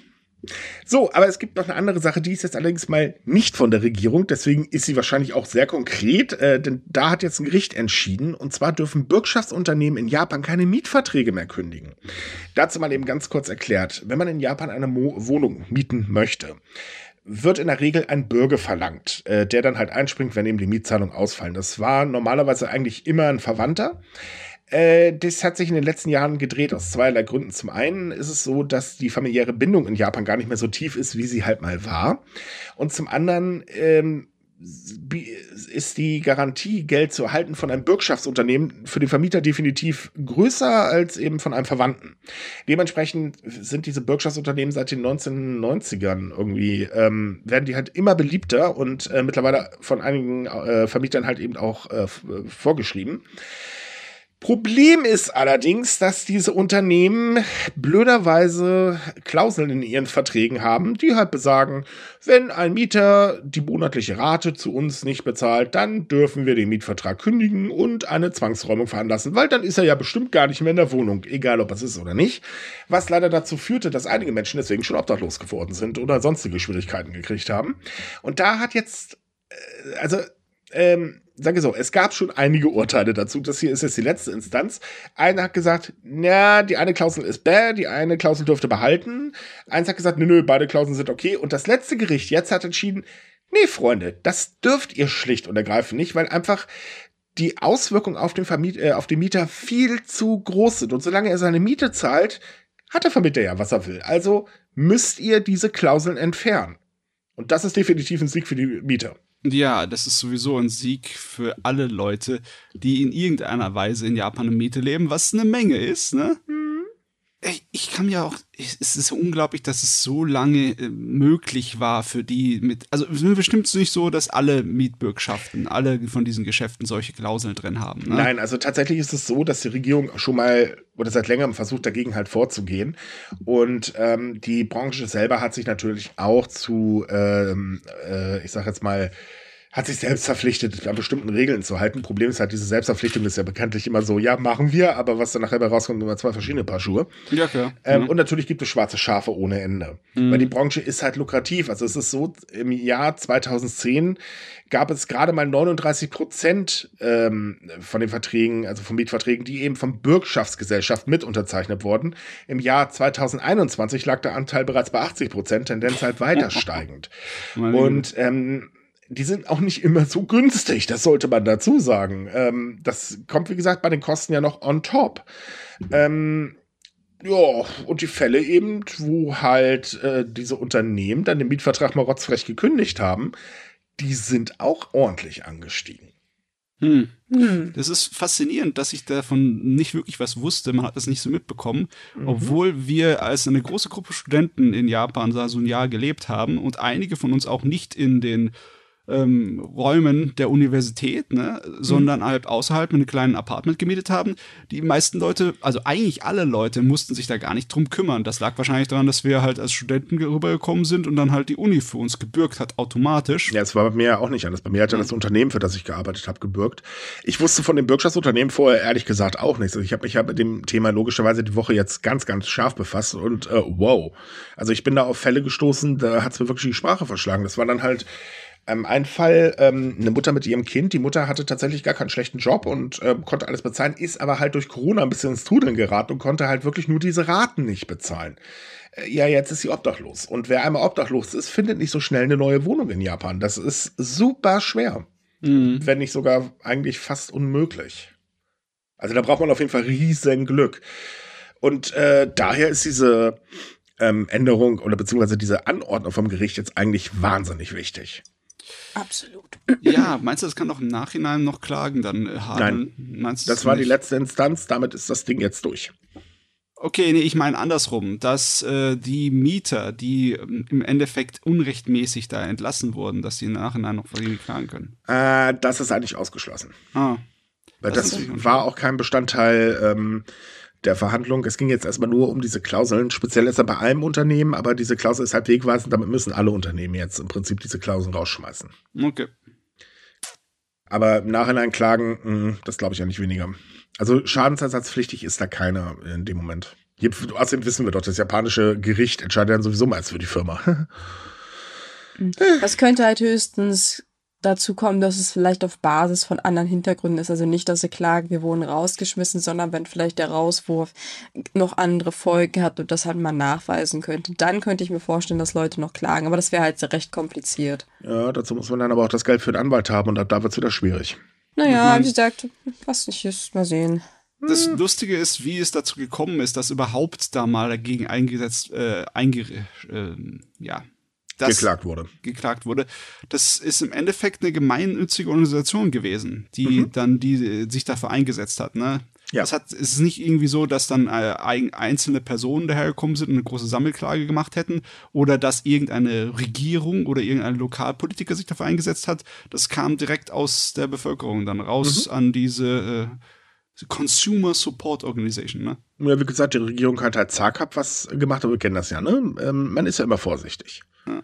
So, aber es gibt noch eine andere Sache, die ist jetzt allerdings mal nicht von der Regierung, deswegen ist sie wahrscheinlich auch sehr konkret, äh, denn da hat jetzt ein Gericht entschieden, und zwar dürfen Bürgschaftsunternehmen in Japan keine Mietverträge mehr kündigen. Dazu mal eben ganz kurz erklärt, wenn man in Japan eine Mo Wohnung mieten möchte, wird in der Regel ein Bürger verlangt, äh, der dann halt einspringt, wenn eben die Mietzahlungen ausfallen. Das war normalerweise eigentlich immer ein Verwandter. Äh, das hat sich in den letzten Jahren gedreht aus zweierlei Gründen. Zum einen ist es so, dass die familiäre Bindung in Japan gar nicht mehr so tief ist, wie sie halt mal war. Und zum anderen ähm, ist die Garantie, Geld zu erhalten von einem Bürgschaftsunternehmen für den Vermieter definitiv größer als eben von einem Verwandten. Dementsprechend sind diese Bürgschaftsunternehmen seit den 1990ern irgendwie, ähm, werden die halt immer beliebter und äh, mittlerweile von einigen äh, Vermietern halt eben auch äh, vorgeschrieben. Problem ist allerdings, dass diese Unternehmen blöderweise Klauseln in ihren Verträgen haben, die halt besagen, wenn ein Mieter die monatliche Rate zu uns nicht bezahlt, dann dürfen wir den Mietvertrag kündigen und eine Zwangsräumung veranlassen, weil dann ist er ja bestimmt gar nicht mehr in der Wohnung, egal ob es ist oder nicht. Was leider dazu führte, dass einige Menschen deswegen schon obdachlos geworden sind oder sonstige Schwierigkeiten gekriegt haben. Und da hat jetzt, äh, also, ähm, sage so, es gab schon einige Urteile dazu. Das hier ist jetzt die letzte Instanz. Einer hat gesagt, na, die eine Klausel ist bäh, die eine Klausel dürfte behalten. Eins hat gesagt, nö, nö, beide Klauseln sind okay. Und das letzte Gericht jetzt hat entschieden, nee, Freunde, das dürft ihr schlicht und ergreifend nicht, weil einfach die Auswirkungen auf den, Vermiet äh, auf den Mieter viel zu groß sind. Und solange er seine Miete zahlt, hat der Vermieter ja, was er will. Also müsst ihr diese Klauseln entfernen. Und das ist definitiv ein Sieg für die Mieter. Ja, das ist sowieso ein Sieg für alle Leute, die in irgendeiner Weise in Japan eine Miete leben, was eine Menge ist, ne? Mhm ich kann mir auch, es ist unglaublich, dass es so lange äh, möglich war für die mit, also bestimmt nicht so, dass alle Mietbürgschaften, alle von diesen Geschäften solche Klauseln drin haben. Ne? Nein, also tatsächlich ist es so, dass die Regierung schon mal oder seit längerem versucht, dagegen halt vorzugehen. Und ähm, die Branche selber hat sich natürlich auch zu, ähm, äh, ich sag jetzt mal, hat sich selbst verpflichtet, an bestimmten Regeln zu halten. Problem ist halt, diese Selbstverpflichtung ist ja bekanntlich immer so, ja, machen wir, aber was dann nachher rauskommt, immer zwei verschiedene Paar Schuhe. Ja, klar. Ähm, mhm. Und natürlich gibt es schwarze Schafe ohne Ende. Mhm. Weil die Branche ist halt lukrativ. Also es ist so, im Jahr 2010 gab es gerade mal 39 Prozent ähm, von den Verträgen, also von Mietverträgen, die eben von Bürgschaftsgesellschaft mit unterzeichnet wurden. Im Jahr 2021 lag der Anteil bereits bei 80 Prozent, Tendenz halt weiter steigend. Und ähm, die sind auch nicht immer so günstig, das sollte man dazu sagen. Ähm, das kommt, wie gesagt, bei den Kosten ja noch on top. Ähm, ja, und die Fälle eben, wo halt äh, diese Unternehmen dann den Mietvertrag mal rotzfrech gekündigt haben, die sind auch ordentlich angestiegen. Hm. Hm. Das ist faszinierend, dass ich davon nicht wirklich was wusste. Man hat das nicht so mitbekommen, mhm. obwohl wir als eine große Gruppe Studenten in Japan so ein Jahr gelebt haben und einige von uns auch nicht in den ähm, Räumen der Universität, ne, sondern mhm. halt außerhalb mit einem kleinen Apartment gemietet haben. Die meisten Leute, also eigentlich alle Leute, mussten sich da gar nicht drum kümmern. Das lag wahrscheinlich daran, dass wir halt als Studenten rübergekommen sind und dann halt die Uni für uns gebürgt hat, automatisch. Ja, es war bei mir ja auch nicht anders. Bei mir hat ja mhm. das Unternehmen, für das ich gearbeitet habe, gebürgt. Ich wusste von dem Bürgschaftsunternehmen vorher ehrlich gesagt auch nichts. Also ich habe mich ja mit dem Thema logischerweise die Woche jetzt ganz, ganz scharf befasst und äh, wow. Also ich bin da auf Fälle gestoßen, da hat es mir wirklich die Sprache verschlagen. Das war dann halt ähm, ein Fall, ähm, eine Mutter mit ihrem Kind, die Mutter hatte tatsächlich gar keinen schlechten Job und äh, konnte alles bezahlen, ist aber halt durch Corona ein bisschen ins Trudeln geraten und konnte halt wirklich nur diese Raten nicht bezahlen. Äh, ja, jetzt ist sie obdachlos. Und wer einmal obdachlos ist, findet nicht so schnell eine neue Wohnung in Japan. Das ist super schwer. Mhm. Wenn nicht sogar eigentlich fast unmöglich. Also da braucht man auf jeden Fall riesen Glück. Und äh, daher ist diese ähm, Änderung oder beziehungsweise diese Anordnung vom Gericht jetzt eigentlich wahnsinnig wichtig. Absolut. Ja, meinst du, das kann doch im Nachhinein noch klagen dann äh, haben? Nein, meinst das war nicht? die letzte Instanz, damit ist das Ding jetzt durch. Okay, nee, ich meine andersrum, dass äh, die Mieter, die ähm, im Endeffekt unrechtmäßig da entlassen wurden, dass sie im Nachhinein noch klagen können. Äh, das ist eigentlich ausgeschlossen. Ah. Weil das, das war auch kein Bestandteil ähm, der Verhandlung. Es ging jetzt erstmal nur um diese Klauseln. Speziell ist er bei einem Unternehmen, aber diese Klausel ist halt wegweisend. Damit müssen alle Unternehmen jetzt im Prinzip diese Klauseln rausschmeißen. Okay. Aber im Nachhinein klagen, mh, hm, das glaube ich ja nicht weniger. Also schadensersatzpflichtig ist da keiner in dem Moment. Außerdem wissen wir doch, das japanische Gericht entscheidet dann sowieso mal für die Firma. Das könnte halt höchstens dazu kommen, dass es vielleicht auf Basis von anderen Hintergründen ist. Also nicht, dass sie klagen, wir wurden rausgeschmissen, sondern wenn vielleicht der Rauswurf noch andere Folgen hat und das halt mal nachweisen könnte. Dann könnte ich mir vorstellen, dass Leute noch klagen. Aber das wäre halt recht kompliziert. Ja, dazu muss man dann aber auch das Geld für den Anwalt haben und ab da wird es wieder schwierig. Naja, wie gesagt, was nicht ist, mal sehen. Das Lustige ist, wie es dazu gekommen ist, dass überhaupt da mal dagegen eingesetzt, äh, einge, äh, ja, das geklagt wurde. Geklagt wurde. Das ist im Endeffekt eine gemeinnützige Organisation gewesen, die mhm. dann die sich dafür eingesetzt hat. Ne? Ja. Es, hat, es ist nicht irgendwie so, dass dann äh, einzelne Personen dahergekommen sind und eine große Sammelklage gemacht hätten oder dass irgendeine Regierung oder irgendein Lokalpolitiker sich dafür eingesetzt hat. Das kam direkt aus der Bevölkerung dann raus mhm. an diese äh, Consumer Support Organization. Ne? Ja, wie gesagt, die Regierung hat halt zaghafт was gemacht, aber wir kennen das ja. Ne? Ähm, man ist ja immer vorsichtig. Ja.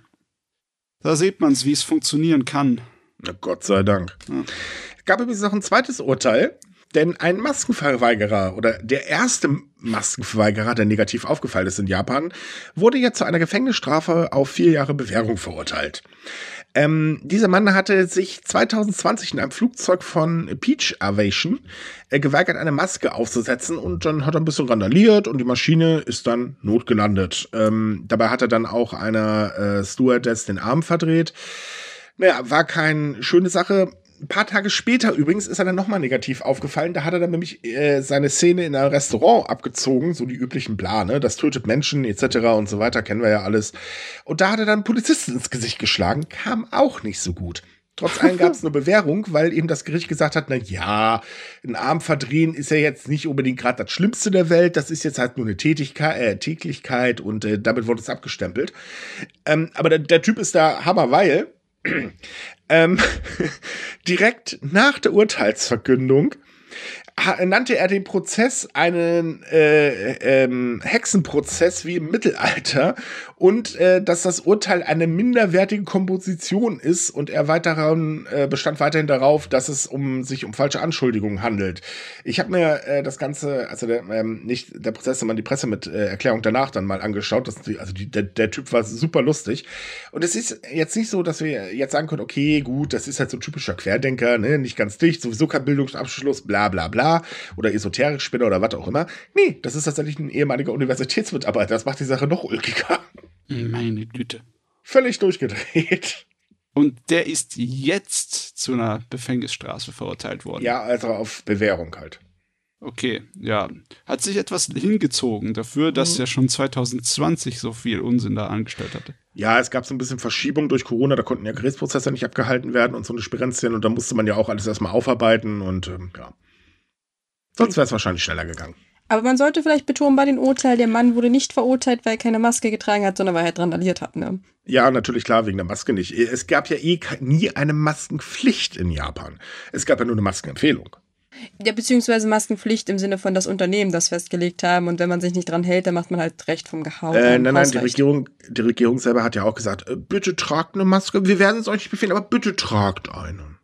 Da sieht man es, wie es funktionieren kann. Na Gott sei Dank. Ja. Es gab übrigens noch ein zweites Urteil, denn ein Maskenverweigerer oder der erste Maskenverweigerer, der negativ aufgefallen ist in Japan, wurde jetzt zu einer Gefängnisstrafe auf vier Jahre Bewährung verurteilt. Ähm, dieser Mann hatte sich 2020 in einem Flugzeug von Peach Aviation äh, geweigert, eine Maske aufzusetzen und dann hat er ein bisschen randaliert und die Maschine ist dann notgelandet. Ähm, dabei hat er dann auch einer äh, Stewardess den Arm verdreht. Naja, war keine schöne Sache ein paar Tage später übrigens ist er dann nochmal negativ aufgefallen. Da hat er dann nämlich äh, seine Szene in einem Restaurant abgezogen, so die üblichen Plane, das tötet Menschen etc. und so weiter, kennen wir ja alles. Und da hat er dann Polizisten ins Gesicht geschlagen, kam auch nicht so gut. Trotz allem gab es eine Bewährung, weil eben das Gericht gesagt hat, na ja, ein Arm verdrehen ist ja jetzt nicht unbedingt gerade das Schlimmste der Welt, das ist jetzt halt nur eine Tätigkeit, äh, Täglichkeit und äh, damit wurde es abgestempelt. Ähm, aber der, der Typ ist da hammerweil ähm, direkt nach der Urteilsverkündung nannte er den Prozess einen äh, ähm, Hexenprozess wie im Mittelalter und äh, dass das Urteil eine minderwertige Komposition ist und er weiterhin äh, bestand weiterhin darauf, dass es um sich um falsche Anschuldigungen handelt. Ich habe mir äh, das Ganze, also der, ähm, nicht der Prozess, sondern die Presse mit äh, Erklärung danach dann mal angeschaut. Das, also die, der, der Typ war super lustig und es ist jetzt nicht so, dass wir jetzt sagen können, okay, gut, das ist halt so ein typischer Querdenker, ne, nicht ganz dicht, sowieso kein Bildungsabschluss, bla bla bla oder Esoterik-Spinner oder was auch immer. Nee, das ist tatsächlich ein ehemaliger Universitätsmitarbeiter. Das macht die Sache noch ulkiger. Meine Güte. Völlig durchgedreht. Und der ist jetzt zu einer Gefängnisstraße verurteilt worden. Ja, also auf Bewährung halt. Okay, ja. Hat sich etwas hingezogen dafür, dass mhm. er schon 2020 so viel Unsinn da angestellt hatte. Ja, es gab so ein bisschen Verschiebung durch Corona, da konnten ja Gerichtsprozesse nicht abgehalten werden und so eine Spirenzien und da musste man ja auch alles erstmal aufarbeiten und ähm, ja. Sonst wäre es wahrscheinlich schneller gegangen. Aber man sollte vielleicht betonen bei den Urteilen, der Mann wurde nicht verurteilt, weil er keine Maske getragen hat, sondern weil er randaliert hat. Ne? Ja, natürlich klar, wegen der Maske nicht. Es gab ja eh nie eine Maskenpflicht in Japan. Es gab ja nur eine Maskenempfehlung. Ja, beziehungsweise Maskenpflicht im Sinne von das Unternehmen das festgelegt haben und wenn man sich nicht dran hält, dann macht man halt Recht vom Gehau. Äh, nein, nein, die Regierung, die Regierung selber hat ja auch gesagt, äh, bitte tragt eine Maske. Wir werden es euch nicht befehlen, aber bitte tragt eine.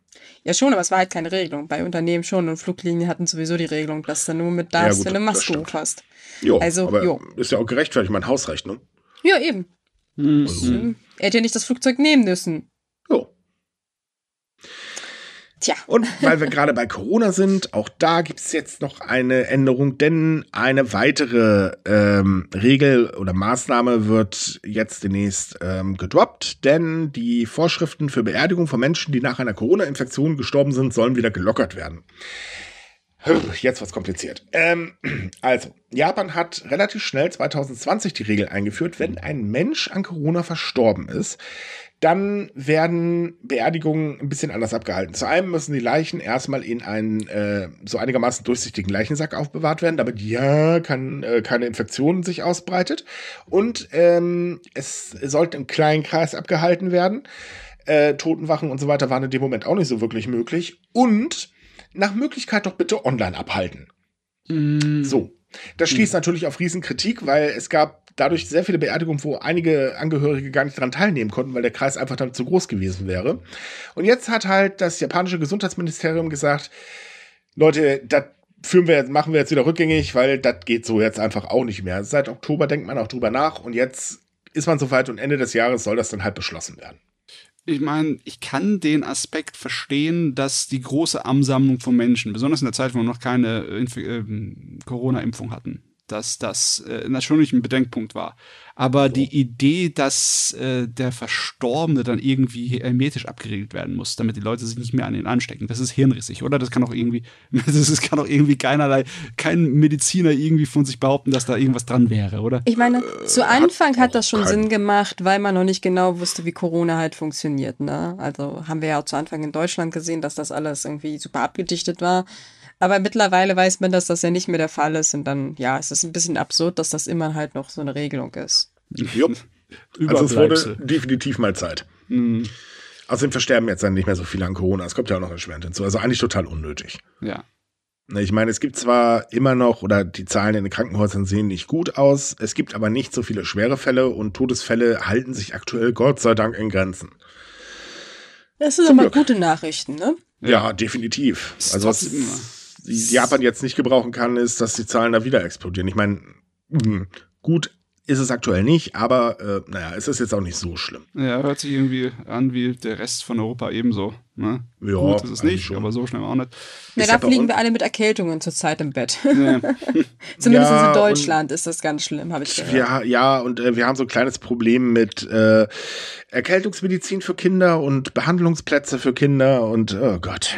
Ja, schon, aber es war halt keine Regelung. Bei Unternehmen schon und Fluglinien hatten sowieso die Regelung, dass du nur mit darfst, ja, gut, wenn du Maske hoch hast. Jo, also, aber jo. ist ja auch gerechtfertigt, mein Hausrecht, ne? Ja, eben. Mhm. Also, er hätte ja nicht das Flugzeug nehmen müssen. Tja. Und weil wir gerade bei Corona sind, auch da gibt es jetzt noch eine Änderung, denn eine weitere ähm, Regel oder Maßnahme wird jetzt demnächst ähm, gedroppt, denn die Vorschriften für Beerdigung von Menschen, die nach einer Corona-Infektion gestorben sind, sollen wieder gelockert werden. Jetzt was kompliziert. Ähm, also, Japan hat relativ schnell 2020 die Regel eingeführt, wenn ein Mensch an Corona verstorben ist, dann werden Beerdigungen ein bisschen anders abgehalten. Zu einem müssen die Leichen erstmal in einen äh, so einigermaßen durchsichtigen Leichensack aufbewahrt werden, damit ja kann, äh, keine Infektion sich ausbreitet. Und ähm, es sollte im kleinen Kreis abgehalten werden. Äh, Totenwachen und so weiter waren in dem Moment auch nicht so wirklich möglich. Und nach Möglichkeit doch bitte online abhalten. Mm. So. Das stieß mm. natürlich auf Riesenkritik, weil es gab dadurch sehr viele Beerdigungen, wo einige Angehörige gar nicht daran teilnehmen konnten, weil der Kreis einfach dann zu groß gewesen wäre. Und jetzt hat halt das japanische Gesundheitsministerium gesagt, Leute, das führen wir machen wir jetzt wieder rückgängig, weil das geht so jetzt einfach auch nicht mehr. Seit Oktober denkt man auch drüber nach und jetzt ist man soweit und Ende des Jahres soll das dann halt beschlossen werden. Ich meine, ich kann den Aspekt verstehen, dass die große Ansammlung von Menschen, besonders in der Zeit, wo wir noch keine äh, Corona-Impfung hatten, dass das äh, natürlich ein Bedenkpunkt war. Aber so. die Idee, dass äh, der Verstorbene dann irgendwie hermetisch abgeregelt werden muss, damit die Leute sich nicht mehr an ihn anstecken, das ist hirnrissig, oder? Das kann auch irgendwie, das ist, kann auch irgendwie keinerlei, kein Mediziner irgendwie von sich behaupten, dass da irgendwas dran wäre, oder? Ich meine, äh, zu Anfang hat, hat das schon Sinn gemacht, weil man noch nicht genau wusste, wie Corona halt funktioniert, ne? Also haben wir ja auch zu Anfang in Deutschland gesehen, dass das alles irgendwie super abgedichtet war. Aber mittlerweile weiß man, dass das ja nicht mehr der Fall ist. Und dann, ja, es ist ein bisschen absurd, dass das immer halt noch so eine Regelung ist. Jupp. also es wurde definitiv mal Zeit. Mhm. Außerdem versterben jetzt dann nicht mehr so viele an Corona. Es kommt ja auch noch erschwerend hinzu. Also eigentlich total unnötig. Ja. Ich meine, es gibt zwar immer noch, oder die Zahlen in den Krankenhäusern sehen nicht gut aus, es gibt aber nicht so viele schwere Fälle und Todesfälle halten sich aktuell Gott sei Dank in Grenzen. Das sind aber gute Nachrichten, ne? Ja, ja definitiv. Also was, Japan jetzt nicht gebrauchen kann, ist, dass die Zahlen da wieder explodieren. Ich meine, hm, gut ist es aktuell nicht, aber äh, naja, es ist jetzt auch nicht so schlimm. Ja, hört sich irgendwie an wie der Rest von Europa ebenso. Ne? Ja, Gut ist es nicht, schon. aber so schnell auch nicht. Ja, da fliegen wir alle mit Erkältungen zurzeit im Bett. Ja. Zumindest ja, in Deutschland ist das ganz schlimm, habe ich gehört. Ja, ja und äh, wir haben so ein kleines Problem mit äh, Erkältungsmedizin für Kinder und Behandlungsplätze für Kinder und oh Gott.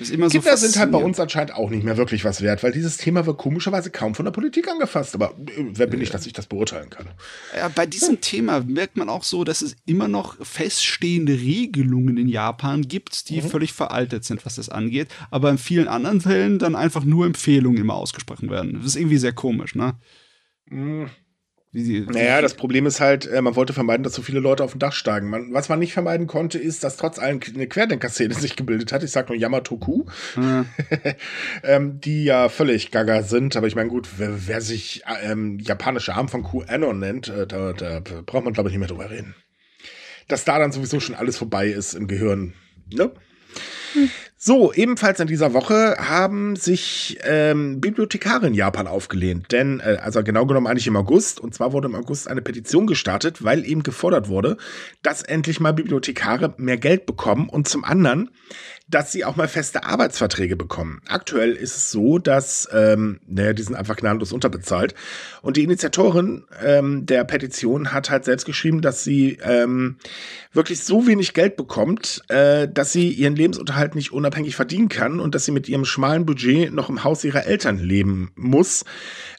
Ist immer Kinder so sind halt bei uns anscheinend auch nicht mehr wirklich was wert, weil dieses Thema wird komischerweise kaum von der Politik angefasst. Aber äh, wer bin ich, dass ich das beurteilen kann? Ja, bei diesem ja. Thema merkt man auch so, dass es immer noch feststehende Regelungen in Japan gibt, die mhm. völlig veraltet sind, was das angeht. Aber in vielen anderen Fällen dann einfach nur Empfehlungen immer ausgesprochen werden. Das ist irgendwie sehr komisch, ne? Mhm. Wie sie, naja, das Problem ist halt, äh, man wollte vermeiden, dass so viele Leute auf dem Dach steigen. Man, was man nicht vermeiden konnte, ist, dass trotz allem eine Querdenker-Szene sich gebildet hat. Ich sag nur Yamatoku, mhm. ähm, die ja völlig gaga sind. Aber ich meine, gut, wer, wer sich ähm, japanische Arm von QAnon nennt, äh, da, da braucht man, glaube ich, nicht mehr drüber reden. Dass da dann sowieso schon alles vorbei ist im Gehirn. Ne? So, ebenfalls in dieser Woche haben sich ähm, Bibliothekare in Japan aufgelehnt. Denn, äh, also genau genommen eigentlich im August. Und zwar wurde im August eine Petition gestartet, weil eben gefordert wurde, dass endlich mal Bibliothekare mehr Geld bekommen. Und zum anderen, dass sie auch mal feste Arbeitsverträge bekommen. Aktuell ist es so, dass, ähm, naja, die sind einfach gnadenlos unterbezahlt. Und die Initiatorin ähm, der Petition hat halt selbst geschrieben, dass sie ähm, wirklich so wenig Geld bekommt, äh, dass sie ihren Lebensunterhalt nicht unabhängig verdienen kann und dass sie mit ihrem schmalen Budget noch im Haus ihrer Eltern leben muss,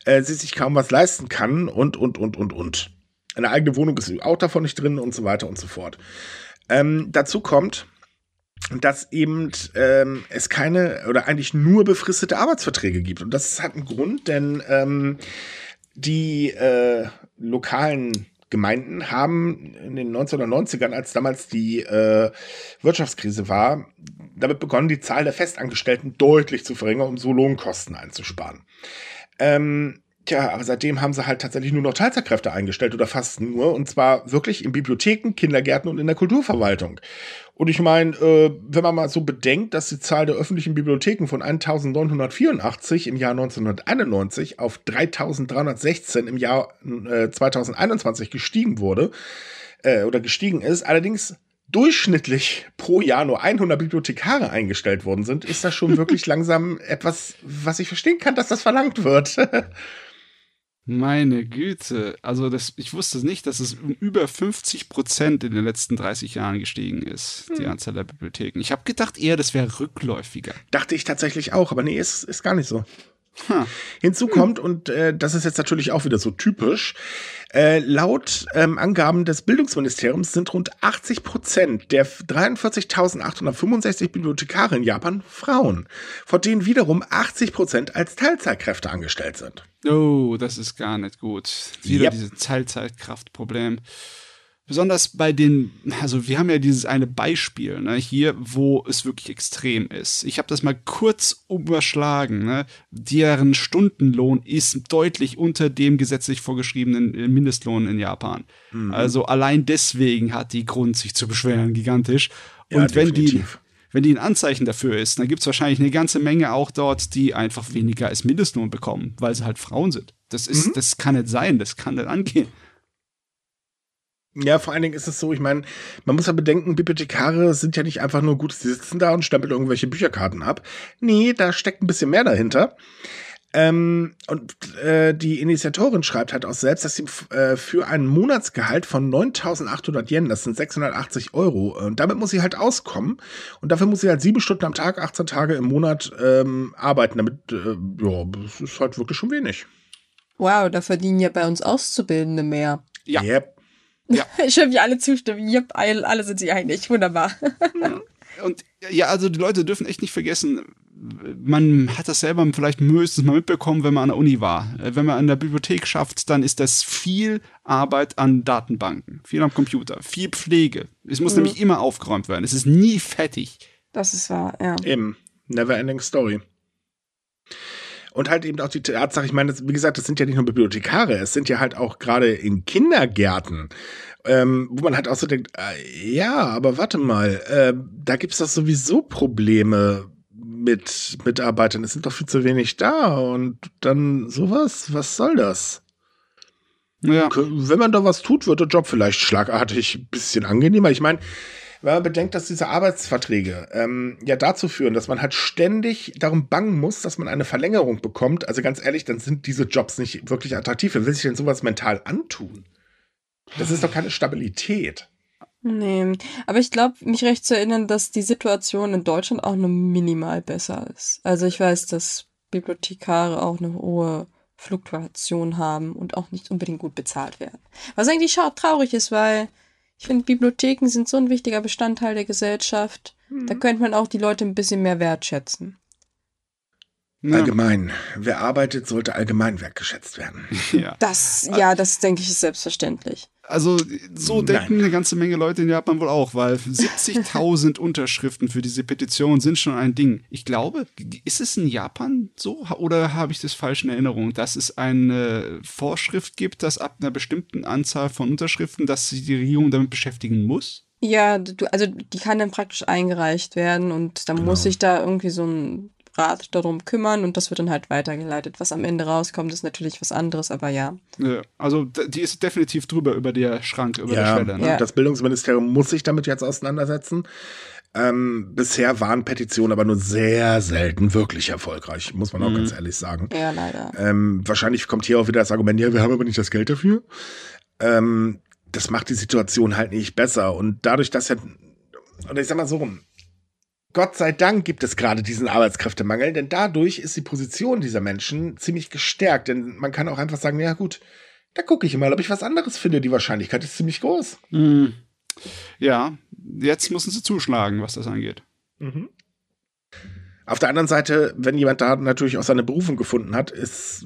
äh, sie sich kaum was leisten kann und, und, und, und, und. Eine eigene Wohnung ist auch davon nicht drin und so weiter und so fort. Ähm, dazu kommt, dass eben ähm, es keine oder eigentlich nur befristete Arbeitsverträge gibt. Und das hat einen Grund, denn ähm, die äh, lokalen Gemeinden haben in den 1990ern, als damals die äh, Wirtschaftskrise war, damit begonnen, die Zahl der Festangestellten deutlich zu verringern, um so Lohnkosten einzusparen. Ähm, Tja, aber seitdem haben sie halt tatsächlich nur noch Teilzeitkräfte eingestellt oder fast nur. Und zwar wirklich in Bibliotheken, Kindergärten und in der Kulturverwaltung. Und ich meine, äh, wenn man mal so bedenkt, dass die Zahl der öffentlichen Bibliotheken von 1984 im Jahr 1991 auf 3316 im Jahr äh, 2021 gestiegen wurde, äh, oder gestiegen ist, allerdings durchschnittlich pro Jahr nur 100 Bibliothekare eingestellt worden sind, ist das schon wirklich langsam etwas, was ich verstehen kann, dass das verlangt wird. Meine Güte. Also das, ich wusste nicht, dass es um über 50 Prozent in den letzten 30 Jahren gestiegen ist, hm. die Anzahl der Bibliotheken. Ich habe gedacht eher, das wäre rückläufiger. Dachte ich tatsächlich auch, aber nee, ist, ist gar nicht so. Huh. Hinzu kommt, und äh, das ist jetzt natürlich auch wieder so typisch, äh, laut ähm, Angaben des Bildungsministeriums sind rund 80 Prozent der 43.865 Bibliothekare in Japan Frauen, von denen wiederum 80 Prozent als Teilzeitkräfte angestellt sind. Oh, das ist gar nicht gut. Wieder yep. dieses Teilzeitkraftproblem besonders bei den, also wir haben ja dieses eine Beispiel ne, hier, wo es wirklich extrem ist. Ich habe das mal kurz überschlagen. Ne? Deren Stundenlohn ist deutlich unter dem gesetzlich vorgeschriebenen äh, Mindestlohn in Japan. Mhm. Also allein deswegen hat die Grund, sich zu beschweren, gigantisch. Und ja, wenn die wenn die ein Anzeichen dafür ist, dann gibt es wahrscheinlich eine ganze Menge auch dort, die einfach weniger als Mindestlohn bekommen, weil sie halt Frauen sind. Das ist, mhm. das kann nicht sein, das kann nicht angehen. Ja, vor allen Dingen ist es so, ich meine, man muss ja bedenken, Bibliothekare sind ja nicht einfach nur gut, sie sitzen da und stempeln irgendwelche Bücherkarten ab. Nee, da steckt ein bisschen mehr dahinter. Ähm, und äh, die Initiatorin schreibt halt auch selbst, dass sie äh, für ein Monatsgehalt von 9.800 Yen, das sind 680 Euro, und damit muss sie halt auskommen. Und dafür muss sie halt sieben Stunden am Tag, 18 Tage im Monat ähm, arbeiten. Damit, äh, ja, das ist halt wirklich schon wenig. Wow, da verdienen ja bei uns Auszubildende mehr. Ja. Yep. Ja. Ich höre, wie alle zustimmen. Yep, alle sind sich einig. Wunderbar. Und ja, also die Leute dürfen echt nicht vergessen, man hat das selber vielleicht höchstens mal mitbekommen, wenn man an der Uni war. Wenn man an der Bibliothek schafft, dann ist das viel Arbeit an Datenbanken, viel am Computer, viel Pflege. Es muss mhm. nämlich immer aufgeräumt werden. Es ist nie fertig. Das ist wahr, ja. Eben. Never ending story. Und halt eben auch die Tatsache, ich meine, wie gesagt, das sind ja nicht nur Bibliothekare, es sind ja halt auch gerade in Kindergärten, ähm, wo man halt auch so denkt, äh, ja, aber warte mal, äh, da gibt's doch sowieso Probleme mit Mitarbeitern. Es sind doch viel zu wenig da und dann sowas, was soll das? Ja. Wenn man da was tut, wird der Job vielleicht schlagartig ein bisschen angenehmer. Ich meine, wenn man bedenkt, dass diese Arbeitsverträge ähm, ja dazu führen, dass man halt ständig darum bangen muss, dass man eine Verlängerung bekommt. Also ganz ehrlich, dann sind diese Jobs nicht wirklich attraktiv. Wer will sich denn sowas mental antun? Das ist doch keine Stabilität. Nee, aber ich glaube, mich recht zu erinnern, dass die Situation in Deutschland auch nur minimal besser ist. Also ich weiß, dass Bibliothekare auch eine hohe Fluktuation haben und auch nicht unbedingt gut bezahlt werden. Was eigentlich traurig ist, weil ich finde, Bibliotheken sind so ein wichtiger Bestandteil der Gesellschaft. Mhm. Da könnte man auch die Leute ein bisschen mehr wertschätzen. Ja. Allgemein. Wer arbeitet, sollte allgemein wertgeschätzt werden. Ja. Das, ja, das denke ich ist selbstverständlich. Also so denken Nein. eine ganze Menge Leute in Japan wohl auch, weil 70.000 Unterschriften für diese Petition sind schon ein Ding. Ich glaube, ist es in Japan so oder habe ich das falsch in Erinnerung, dass es eine Vorschrift gibt, dass ab einer bestimmten Anzahl von Unterschriften, dass sich die Regierung damit beschäftigen muss? Ja, du, also die kann dann praktisch eingereicht werden und dann genau. muss sich da irgendwie so ein Rat darum kümmern und das wird dann halt weitergeleitet. Was am Ende rauskommt, ist natürlich was anderes, aber ja. ja also die ist definitiv drüber über der Schrank, über ja, der Schwelle. Ne? Ja. Das Bildungsministerium muss sich damit jetzt auseinandersetzen. Ähm, bisher waren Petitionen aber nur sehr selten wirklich erfolgreich, muss man auch mhm. ganz ehrlich sagen. Ja, leider. Ähm, wahrscheinlich kommt hier auch wieder das Argument, ja, wir haben aber nicht das Geld dafür. Ähm, das macht die Situation halt nicht besser. Und dadurch, dass ja, oder ich sag mal so rum, Gott sei Dank gibt es gerade diesen Arbeitskräftemangel, denn dadurch ist die Position dieser Menschen ziemlich gestärkt. Denn man kann auch einfach sagen, ja gut, da gucke ich mal, ob ich was anderes finde. Die Wahrscheinlichkeit ist ziemlich groß. Mhm. Ja, jetzt müssen sie zuschlagen, was das angeht. Mhm. Auf der anderen Seite, wenn jemand da natürlich auch seine Berufung gefunden hat, ist,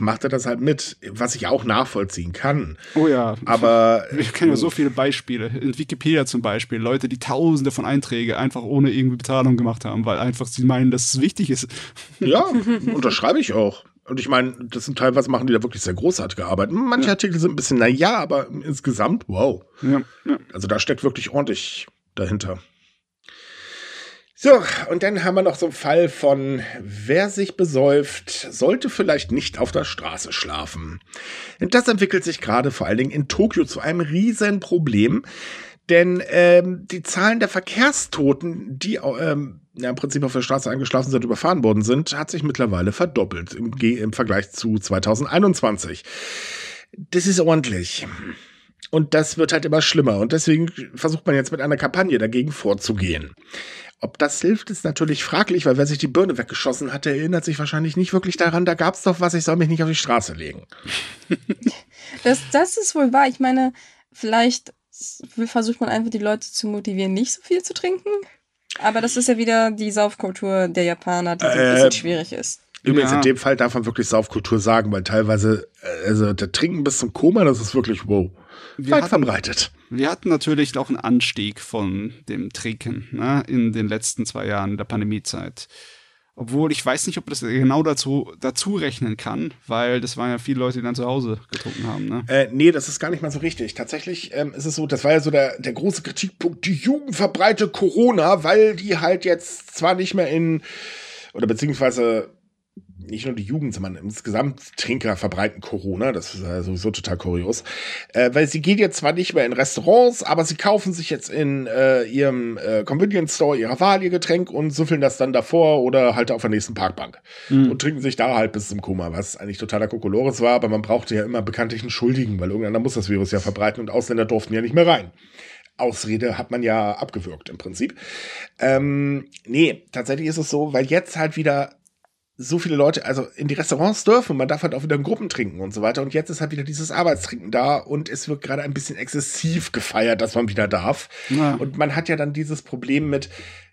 macht er das halt mit, was ich auch nachvollziehen kann. Oh ja. Aber. Ich kenne ja so viele Beispiele. In Wikipedia zum Beispiel. Leute, die tausende von Einträgen einfach ohne irgendwie Bezahlung gemacht haben, weil einfach sie meinen, dass es wichtig ist. Ja, unterschreibe ich auch. Und ich meine, das sind teilweise machen die da wirklich sehr großartige Arbeit. Manche ja. Artikel sind ein bisschen, naja, aber insgesamt, wow. Ja, ja. Also da steckt wirklich ordentlich dahinter. So, und dann haben wir noch so einen Fall von, wer sich besäuft, sollte vielleicht nicht auf der Straße schlafen. Das entwickelt sich gerade vor allen Dingen in Tokio zu einem Riesenproblem, denn ähm, die Zahlen der Verkehrstoten, die ähm, ja, im Prinzip auf der Straße eingeschlafen sind, überfahren worden sind, hat sich mittlerweile verdoppelt im, im Vergleich zu 2021. Das ist ordentlich. Und das wird halt immer schlimmer. Und deswegen versucht man jetzt mit einer Kampagne dagegen vorzugehen. Ob das hilft, ist natürlich fraglich, weil wer sich die Birne weggeschossen hat, der erinnert sich wahrscheinlich nicht wirklich daran, da gab es doch was, ich soll mich nicht auf die Straße legen. das, das ist wohl wahr. Ich meine, vielleicht versucht man einfach die Leute zu motivieren, nicht so viel zu trinken. Aber das ist ja wieder die Saufkultur der Japaner, die äh, ein bisschen schwierig ist. Übrigens, ja. in dem Fall darf man wirklich Saufkultur sagen, weil teilweise, äh, also der Trinken bis zum Koma, das ist wirklich wow. Wir weit hatten, verbreitet. Wir hatten natürlich auch einen Anstieg von dem Trinken ne, in den letzten zwei Jahren der Pandemiezeit. Obwohl ich weiß nicht, ob das genau dazu, dazu rechnen kann, weil das waren ja viele Leute, die dann zu Hause getrunken haben. Ne? Äh, nee, das ist gar nicht mal so richtig. Tatsächlich ähm, ist es so, das war ja so der, der große Kritikpunkt, die Jugend verbreitet Corona, weil die halt jetzt zwar nicht mehr in, oder beziehungsweise nicht nur die Jugend, sondern insgesamt Trinker verbreiten Corona. Das ist ja sowieso total kurios. Äh, weil sie geht jetzt zwar nicht mehr in Restaurants, aber sie kaufen sich jetzt in äh, ihrem äh, Convenience Store ihrer Wahl ihr Getränk und süffeln das dann davor oder halt auf der nächsten Parkbank. Mhm. Und trinken sich da halt bis zum Koma, was eigentlich totaler Kokolores war, aber man brauchte ja immer bekanntlich einen Schuldigen, weil irgendeiner muss das Virus ja verbreiten und Ausländer durften ja nicht mehr rein. Ausrede hat man ja abgewürgt im Prinzip. Ähm, nee, tatsächlich ist es so, weil jetzt halt wieder so viele Leute, also in die Restaurants dürfen, man darf halt auch wieder in Gruppen trinken und so weiter. Und jetzt ist halt wieder dieses Arbeitstrinken da und es wird gerade ein bisschen exzessiv gefeiert, dass man wieder darf. Ja. Und man hat ja dann dieses Problem mit,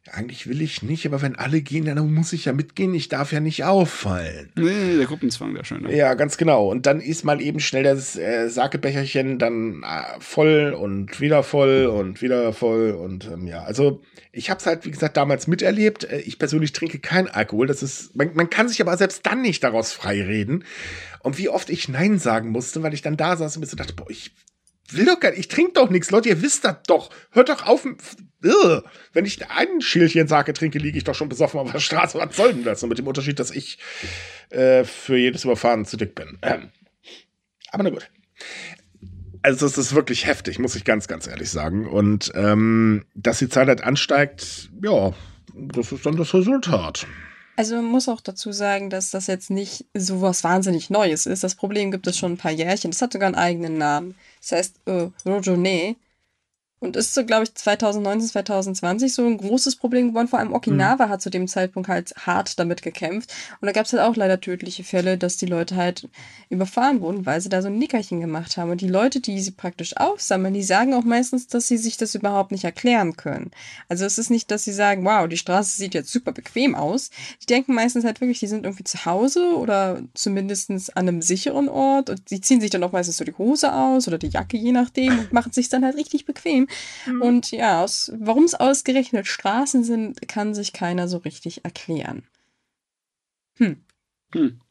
eigentlich will ich nicht, aber wenn alle gehen, dann muss ich ja mitgehen. Ich darf ja nicht auffallen. Nee, der Gruppenzwang, der schöne. Ja, ganz genau. Und dann ist mal eben schnell das äh, Sakebecherchen dann äh, voll und wieder voll und wieder voll und ähm, ja, also ich habe es halt, wie gesagt, damals miterlebt. Äh, ich persönlich trinke keinen Alkohol. Das ist, man, man kann sich aber selbst dann nicht daraus freireden. Und wie oft ich Nein sagen musste, weil ich dann da saß und mir so dachte, boah, ich will doch gar nicht, ich trinke doch nichts. Leute, ihr wisst das doch. Hört doch auf. Ugh. Wenn ich ein Schälchen Sake trinke, liege ich doch schon besoffen auf der Straße. Was soll denn das? Und mit dem Unterschied, dass ich äh, für jedes Überfahren zu dick bin. Ähm. Aber na gut. Also es ist wirklich heftig, muss ich ganz, ganz ehrlich sagen. Und ähm, dass die Zahl halt ansteigt, ja, das ist dann das Resultat. Also man muss auch dazu sagen, dass das jetzt nicht so was wahnsinnig Neues ist. Das Problem gibt es schon ein paar Jährchen. Das hat sogar einen eigenen Namen. Das heißt äh, Rojone. Und ist so, glaube ich, 2019, 2020 so ein großes Problem geworden. Vor allem Okinawa mhm. hat zu dem Zeitpunkt halt hart damit gekämpft. Und da gab es halt auch leider tödliche Fälle, dass die Leute halt überfahren wurden, weil sie da so ein Nickerchen gemacht haben. Und die Leute, die sie praktisch aufsammeln, die sagen auch meistens, dass sie sich das überhaupt nicht erklären können. Also es ist nicht, dass sie sagen, wow, die Straße sieht jetzt super bequem aus. Die denken meistens halt wirklich, die sind irgendwie zu Hause oder zumindest an einem sicheren Ort. Und die ziehen sich dann auch meistens so die Hose aus oder die Jacke, je nachdem, und machen sich dann halt richtig bequem. Mhm. Und ja, warum es ausgerechnet Straßen sind, kann sich keiner so richtig erklären. Hm. Hm.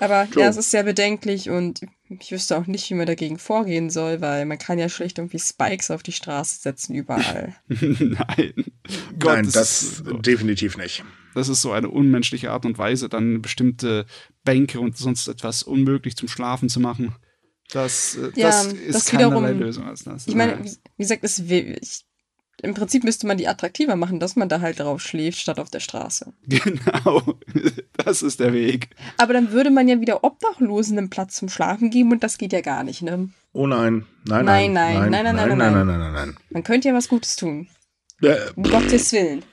Aber so. ja, es ist sehr bedenklich und ich wüsste auch nicht, wie man dagegen vorgehen soll, weil man kann ja schlicht irgendwie Spikes auf die Straße setzen überall. Nein. Gott, Nein, das, das definitiv nicht. Das ist so eine unmenschliche Art und Weise, dann bestimmte Bänke und sonst etwas unmöglich zum Schlafen zu machen. Das, äh, ja, das ist das keinerlei wiederum, Lösung als das. Ich meine, wie, wie gesagt, es, ich, im Prinzip müsste man die attraktiver machen, dass man da halt drauf schläft, statt auf der Straße. Genau, das ist der Weg. Aber dann würde man ja wieder Obdachlosen einen Platz zum Schlafen geben und das geht ja gar nicht, ne? Oh nein, nein, nein, nein, nein, nein, nein, nein, nein, nein, nein, nein. Man könnte ja was Gutes tun. Äh, um Gottes Willen.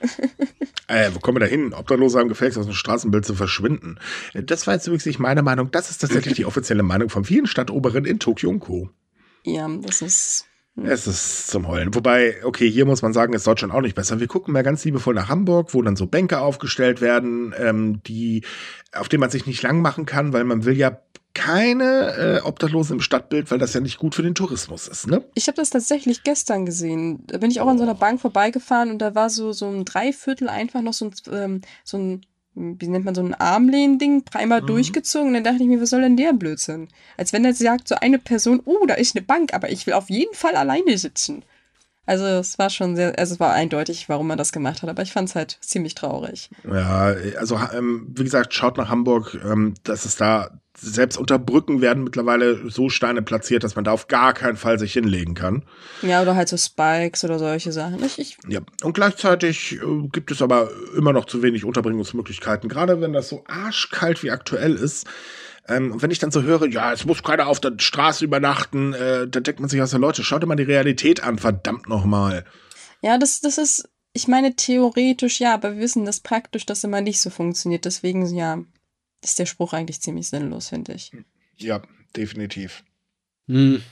Äh, wo kommen wir da hin? Obdachlose haben gefälligst aus dem Straßenbild zu verschwinden. Das war jetzt nicht meine Meinung. Das ist tatsächlich die offizielle Meinung von vielen Stadtoberen in Tokio und Co. Ja, das ist. Hm. Es ist zum Heulen. Wobei, okay, hier muss man sagen, ist Deutschland auch nicht besser. Wir gucken mal ganz liebevoll nach Hamburg, wo dann so Bänke aufgestellt werden, ähm, die, auf denen man sich nicht lang machen kann, weil man will ja keine äh, Obdachlosen im Stadtbild, weil das ja nicht gut für den Tourismus ist, ne? Ich habe das tatsächlich gestern gesehen. Da bin ich auch oh. an so einer Bank vorbeigefahren und da war so, so ein Dreiviertel einfach noch so ein, ähm, so ein wie nennt man so ein Armlehnding, einmal mhm. durchgezogen. Und dann dachte ich mir, was soll denn der Blödsinn? Als wenn er sagt, so eine Person, oh, da ist eine Bank, aber ich will auf jeden Fall alleine sitzen. Also es war schon sehr, also es war eindeutig, warum man das gemacht hat, aber ich fand es halt ziemlich traurig. Ja, also ähm, wie gesagt, schaut nach Hamburg, ähm, dass es da selbst unter Brücken werden mittlerweile so Steine platziert, dass man da auf gar keinen Fall sich hinlegen kann. Ja, oder halt so Spikes oder solche Sachen. Ich, ich ja, und gleichzeitig äh, gibt es aber immer noch zu wenig Unterbringungsmöglichkeiten. Gerade wenn das so arschkalt wie aktuell ist. Ähm, und wenn ich dann so höre, ja, es muss keiner auf der Straße übernachten, äh, da denkt man sich aus der Leute, schaut dir mal die Realität an, verdammt nochmal. Ja, das, das ist, ich meine, theoretisch ja, aber wir wissen, dass praktisch das immer nicht so funktioniert. Deswegen, ja, ist der Spruch eigentlich ziemlich sinnlos, finde ich. Ja, definitiv. Hm.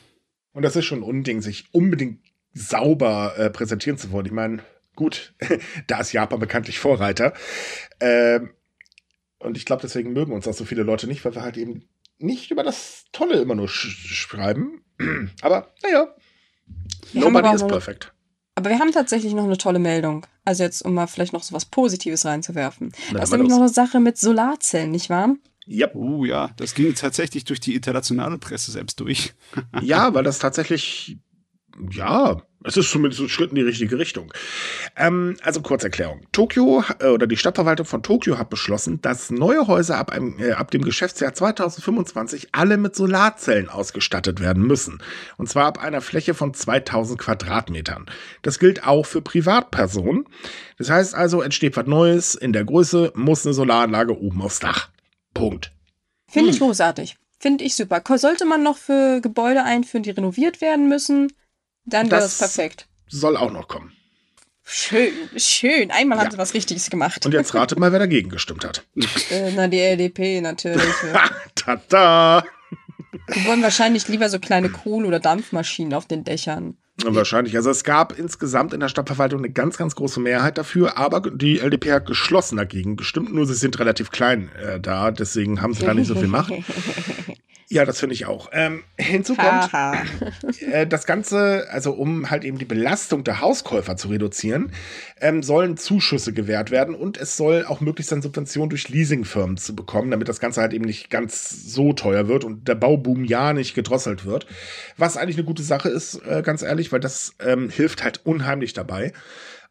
Und das ist schon ein Unding, sich unbedingt sauber äh, präsentieren zu wollen. Ich meine, gut, da ist Japan bekanntlich Vorreiter. Ähm, und ich glaube, deswegen mögen uns auch so viele Leute nicht, weil wir halt eben nicht über das Tolle immer nur sch schreiben. Aber naja, nobody is perfect. Aber wir haben tatsächlich noch eine tolle Meldung. Also jetzt, um mal vielleicht noch so was Positives reinzuwerfen. Na, das ist nämlich los. noch eine Sache mit Solarzellen, nicht wahr? Ja. Yep. Uh, ja, das ging tatsächlich durch die internationale Presse selbst durch. ja, weil das tatsächlich, ja, es ist zumindest ein Schritt in die richtige Richtung. Ähm, also Kurzerklärung. Tokio äh, oder die Stadtverwaltung von Tokio hat beschlossen, dass neue Häuser ab, einem, äh, ab dem Geschäftsjahr 2025 alle mit Solarzellen ausgestattet werden müssen. Und zwar ab einer Fläche von 2000 Quadratmetern. Das gilt auch für Privatpersonen. Das heißt also, entsteht was Neues in der Größe, muss eine Solaranlage oben aufs Dach. Punkt. Finde ich hm. großartig. Finde ich super. Sollte man noch für Gebäude einführen, die renoviert werden müssen? Dann wäre das perfekt. Soll auch noch kommen. Schön, schön. Einmal ja. haben sie was Richtiges gemacht. Und jetzt ratet mal, wer dagegen gestimmt hat. Äh, na, die LDP natürlich. Tada! Die wollen wahrscheinlich lieber so kleine Kohle- oder Dampfmaschinen auf den Dächern. Wahrscheinlich. Also es gab insgesamt in der Stadtverwaltung eine ganz, ganz große Mehrheit dafür, aber die LDP hat geschlossen dagegen gestimmt, nur sie sind relativ klein äh, da, deswegen haben sie da nicht so viel Macht. Ja, das finde ich auch. Ähm, hinzu kommt, äh, das Ganze, also um halt eben die Belastung der Hauskäufer zu reduzieren, ähm, sollen Zuschüsse gewährt werden und es soll auch möglich sein, Subventionen durch Leasingfirmen zu bekommen, damit das Ganze halt eben nicht ganz so teuer wird und der Bauboom ja nicht gedrosselt wird. Was eigentlich eine gute Sache ist, äh, ganz ehrlich, weil das ähm, hilft halt unheimlich dabei.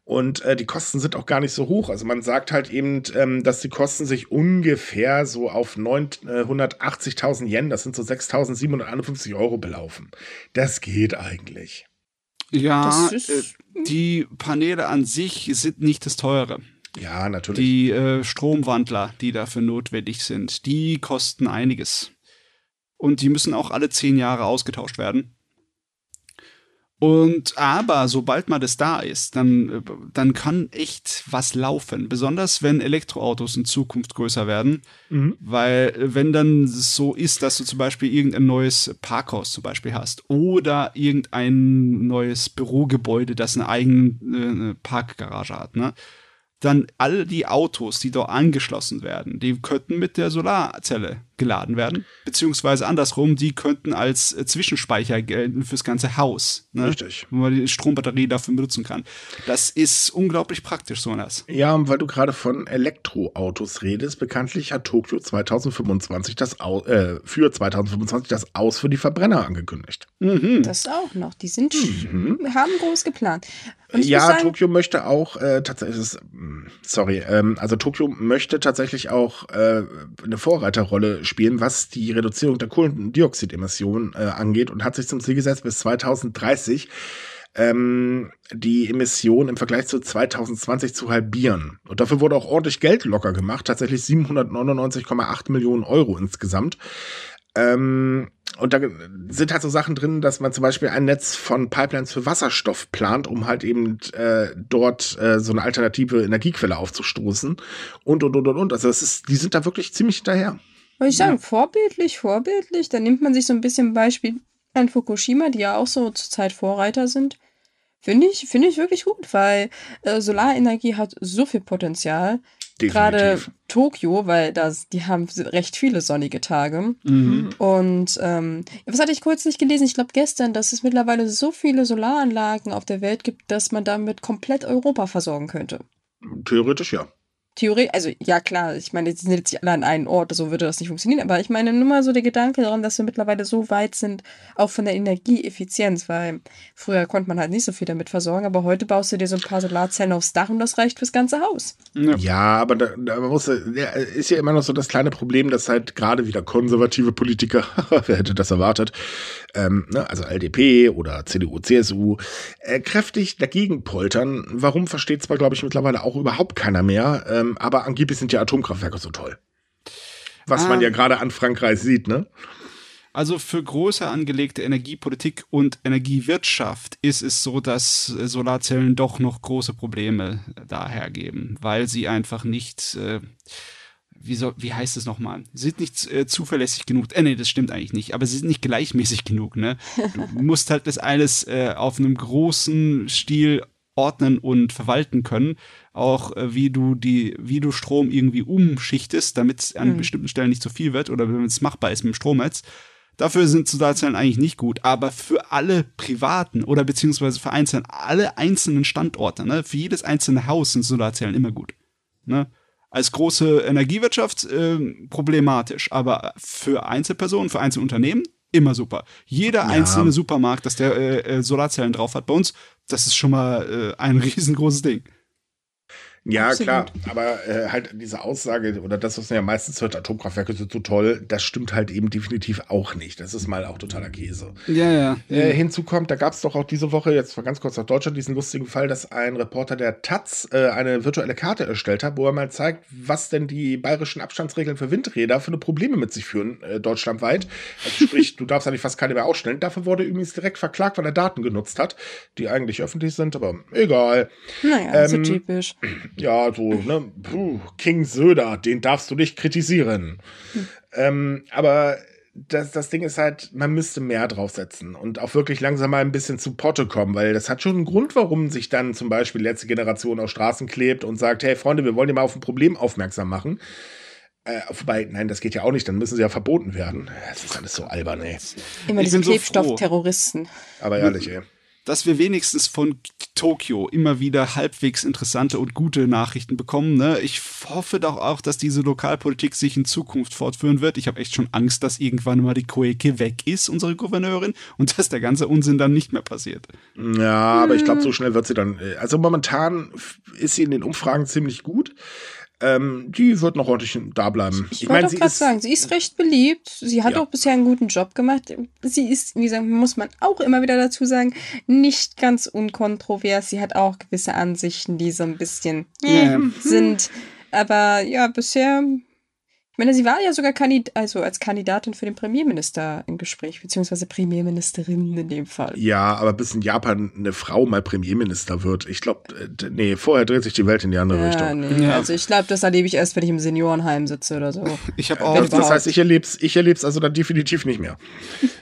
Und äh, die Kosten sind auch gar nicht so hoch. Also man sagt halt eben, ähm, dass die Kosten sich ungefähr so auf 980.000 Yen, das sind so 6.751 Euro belaufen. Das geht eigentlich. Ja, äh, die Paneele an sich sind nicht das teure. Ja, natürlich. Die äh, Stromwandler, die dafür notwendig sind, die kosten einiges. Und die müssen auch alle zehn Jahre ausgetauscht werden. Und aber sobald mal das da ist, dann, dann kann echt was laufen. Besonders wenn Elektroautos in Zukunft größer werden. Mhm. Weil wenn dann so ist, dass du zum Beispiel irgendein neues Parkhaus zum Beispiel hast oder irgendein neues Bürogebäude, das eine eigene äh, Parkgarage hat, ne? Dann all die Autos, die dort angeschlossen werden, die könnten mit der Solarzelle geladen werden. Beziehungsweise andersrum, die könnten als äh, Zwischenspeicher gelten fürs ganze Haus. Ne? Richtig. Wo man die Strombatterie dafür benutzen kann. Das ist unglaublich praktisch, so was. Ja, und weil du gerade von Elektroautos redest, bekanntlich hat Tokio 2025 das Aus, äh, für 2025 das Aus für die Verbrenner angekündigt. Mhm. Das auch noch. Die sind mhm. haben groß geplant. ja, sagen, Tokio möchte auch äh, tatsächlich, hm, sorry, ähm, also Tokio möchte tatsächlich auch äh, eine Vorreiterrolle spielen, was die Reduzierung der Kohlendioxidemissionen äh, angeht und hat sich zum Ziel gesetzt, bis 2030 ähm, die Emissionen im Vergleich zu 2020 zu halbieren. Und dafür wurde auch ordentlich Geld locker gemacht, tatsächlich 799,8 Millionen Euro insgesamt. Ähm, und da sind halt so Sachen drin, dass man zum Beispiel ein Netz von Pipelines für Wasserstoff plant, um halt eben äh, dort äh, so eine alternative Energiequelle aufzustoßen und und und und und. Also das ist, die sind da wirklich ziemlich hinterher. Wollte ich sagen, ja. vorbildlich, vorbildlich. Da nimmt man sich so ein bisschen Beispiel an Fukushima, die ja auch so zurzeit Vorreiter sind. Finde ich, finde ich wirklich gut, weil äh, Solarenergie hat so viel Potenzial. Gerade Tokio, weil das, die haben recht viele sonnige Tage. Mhm. Und ähm, was hatte ich kurz nicht gelesen? Ich glaube gestern, dass es mittlerweile so viele Solaranlagen auf der Welt gibt, dass man damit komplett Europa versorgen könnte. Theoretisch ja. Theorie, also ja klar, ich meine, die sind jetzt nicht alle an einen Ort, so würde das nicht funktionieren, aber ich meine nur mal so der Gedanke daran, dass wir mittlerweile so weit sind, auch von der Energieeffizienz, weil früher konnte man halt nicht so viel damit versorgen, aber heute baust du dir so ein paar Solarzellen aufs Dach und das reicht fürs ganze Haus. Ja, aber da, da muss, ja, ist ja immer noch so das kleine Problem, dass halt gerade wieder konservative Politiker, wer hätte das erwartet, ähm, ne, also LDP oder CDU, CSU, äh, kräftig dagegen poltern. Warum versteht zwar, glaube ich, mittlerweile auch überhaupt keiner mehr, ähm, aber angeblich sind ja Atomkraftwerke so toll. Was ah. man ja gerade an Frankreich sieht, ne? Also für große angelegte Energiepolitik und Energiewirtschaft ist es so, dass Solarzellen doch noch große Probleme dahergeben, weil sie einfach nicht äh, wie, soll, wie heißt es nochmal? Sie sind nicht äh, zuverlässig genug. Äh, nee, das stimmt eigentlich nicht, aber sie sind nicht gleichmäßig genug, ne? Du musst halt das alles äh, auf einem großen Stil ordnen und verwalten können. Auch äh, wie du die, wie du Strom irgendwie umschichtest, damit es an mhm. bestimmten Stellen nicht zu viel wird oder wenn es machbar ist mit dem Stromnetz. Dafür sind Solarzellen eigentlich nicht gut, aber für alle privaten oder beziehungsweise für einzelne, alle einzelnen Standorte, ne, für jedes einzelne Haus sind Solarzellen immer gut. Ne? Als große Energiewirtschaft äh, problematisch, aber für Einzelpersonen, für Einzelunternehmen immer super. Jeder ja. einzelne Supermarkt, dass der äh, äh Solarzellen drauf hat bei uns, das ist schon mal äh, ein riesengroßes Ding. Ja, Absolut. klar, aber äh, halt diese Aussage oder das, was man ja meistens hört, Atomkraftwerke sind so toll, das stimmt halt eben definitiv auch nicht. Das ist mal auch totaler Käse. Ja, ja. Äh, hinzu kommt, da gab es doch auch diese Woche, jetzt mal ganz kurz nach Deutschland, diesen lustigen Fall, dass ein Reporter der Taz äh, eine virtuelle Karte erstellt hat, wo er mal zeigt, was denn die bayerischen Abstandsregeln für Windräder für eine Probleme mit sich führen, äh, deutschlandweit. Also sprich, du darfst eigentlich fast keine mehr ausstellen. Dafür wurde übrigens direkt verklagt, weil er Daten genutzt hat, die eigentlich öffentlich sind, aber egal. Naja, ähm, so typisch ja, so, ne, puh, King Söder, den darfst du nicht kritisieren. Hm. Ähm, aber das, das Ding ist halt, man müsste mehr draufsetzen und auch wirklich langsam mal ein bisschen zu Potte kommen, weil das hat schon einen Grund, warum sich dann zum Beispiel die letzte Generation auf Straßen klebt und sagt, hey Freunde, wir wollen dir mal auf ein Problem aufmerksam machen. Äh, wobei, nein, das geht ja auch nicht, dann müssen sie ja verboten werden. Das ist alles so albern, ey. Immer diese Klebstoffterroristen. So Aber ehrlich, ey dass wir wenigstens von Tokio immer wieder halbwegs interessante und gute Nachrichten bekommen. Ne? Ich hoffe doch auch, dass diese Lokalpolitik sich in Zukunft fortführen wird. Ich habe echt schon Angst, dass irgendwann mal die Koike weg ist, unsere Gouverneurin, und dass der ganze Unsinn dann nicht mehr passiert. Ja, aber ich glaube, so schnell wird sie dann. Äh, also momentan ist sie in den Umfragen ziemlich gut. Ähm, die wird noch ordentlich da bleiben. Ich, ich wollte auch gerade sagen, sie ist recht beliebt. Sie hat ja. auch bisher einen guten Job gemacht. Sie ist, wie gesagt, muss man auch immer wieder dazu sagen, nicht ganz unkontrovers. Sie hat auch gewisse Ansichten, die so ein bisschen yeah. sind. Aber ja, bisher ich meine, sie war ja sogar Kandid also als Kandidatin für den Premierminister im Gespräch, beziehungsweise Premierministerin in dem Fall. Ja, aber bis in Japan eine Frau mal Premierminister wird, ich glaube, nee, vorher dreht sich die Welt in die andere ja, Richtung. Nee. Ja. Also ich glaube, das erlebe ich erst, wenn ich im Seniorenheim sitze oder so. Ich habe auch. Das heißt, ich erlebe es ich erleb's also dann definitiv nicht mehr.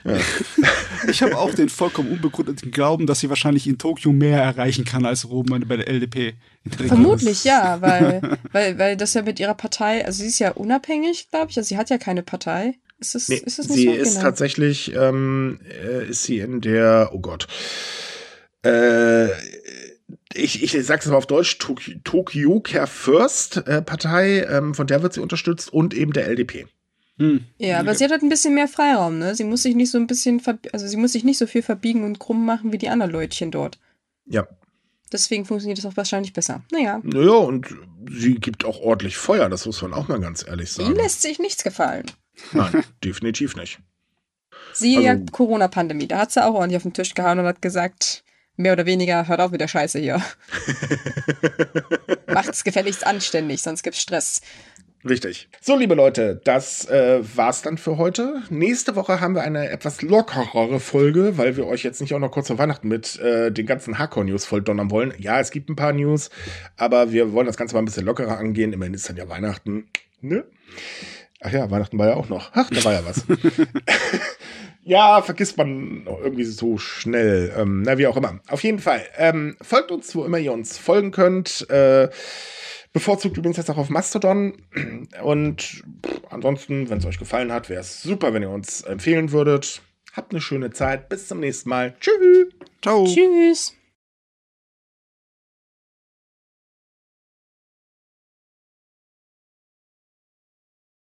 Ja. ich habe auch den vollkommen unbegründeten Glauben, dass sie wahrscheinlich in Tokio mehr erreichen kann als oben bei der LDP. Vermutlich ja, weil, weil, weil das ja mit ihrer Partei, also sie ist ja unabhängig, glaube ich, also sie hat ja keine Partei. Ist es, nee, ist es nicht sie so? ist genau. tatsächlich, ähm, äh, ist sie in der, oh Gott, äh, ich, ich sag's mal auf Deutsch, Tokyo, Tokyo Care First äh, Partei, ähm, von der wird sie unterstützt und eben der LDP. Hm. Ja, aber sie hat halt ein bisschen mehr Freiraum, ne? Sie muss sich nicht so ein bisschen, also sie muss sich nicht so viel verbiegen und krumm machen wie die anderen Leutchen dort. Ja, Deswegen funktioniert es auch wahrscheinlich besser. Naja. Naja, und sie gibt auch ordentlich Feuer, das muss man auch mal ganz ehrlich sagen. Ihm lässt sich nichts gefallen. Nein, definitiv nicht. Sie also, ja Corona-Pandemie, da hat sie auch ordentlich auf den Tisch gehauen und hat gesagt, mehr oder weniger, hört auf mit der Scheiße hier. Macht's gefälligst anständig, sonst gibt's Stress. Richtig. So, liebe Leute, das äh, war's dann für heute. Nächste Woche haben wir eine etwas lockerere Folge, weil wir euch jetzt nicht auch noch kurz vor Weihnachten mit äh, den ganzen Hardcore-News voll donnern wollen. Ja, es gibt ein paar News, aber wir wollen das Ganze mal ein bisschen lockerer angehen. Immerhin ist dann ja Weihnachten. Ne? Ach ja, Weihnachten war ja auch noch. Ach, da war ja was. ja, vergisst man irgendwie so schnell. Ähm, na, wie auch immer. Auf jeden Fall. Ähm, folgt uns, wo immer ihr uns folgen könnt. Äh, Bevorzugt übrigens jetzt auch auf Mastodon. Und ansonsten, wenn es euch gefallen hat, wäre es super, wenn ihr uns empfehlen würdet. Habt eine schöne Zeit. Bis zum nächsten Mal. Tschüss. Ciao. Tschüss.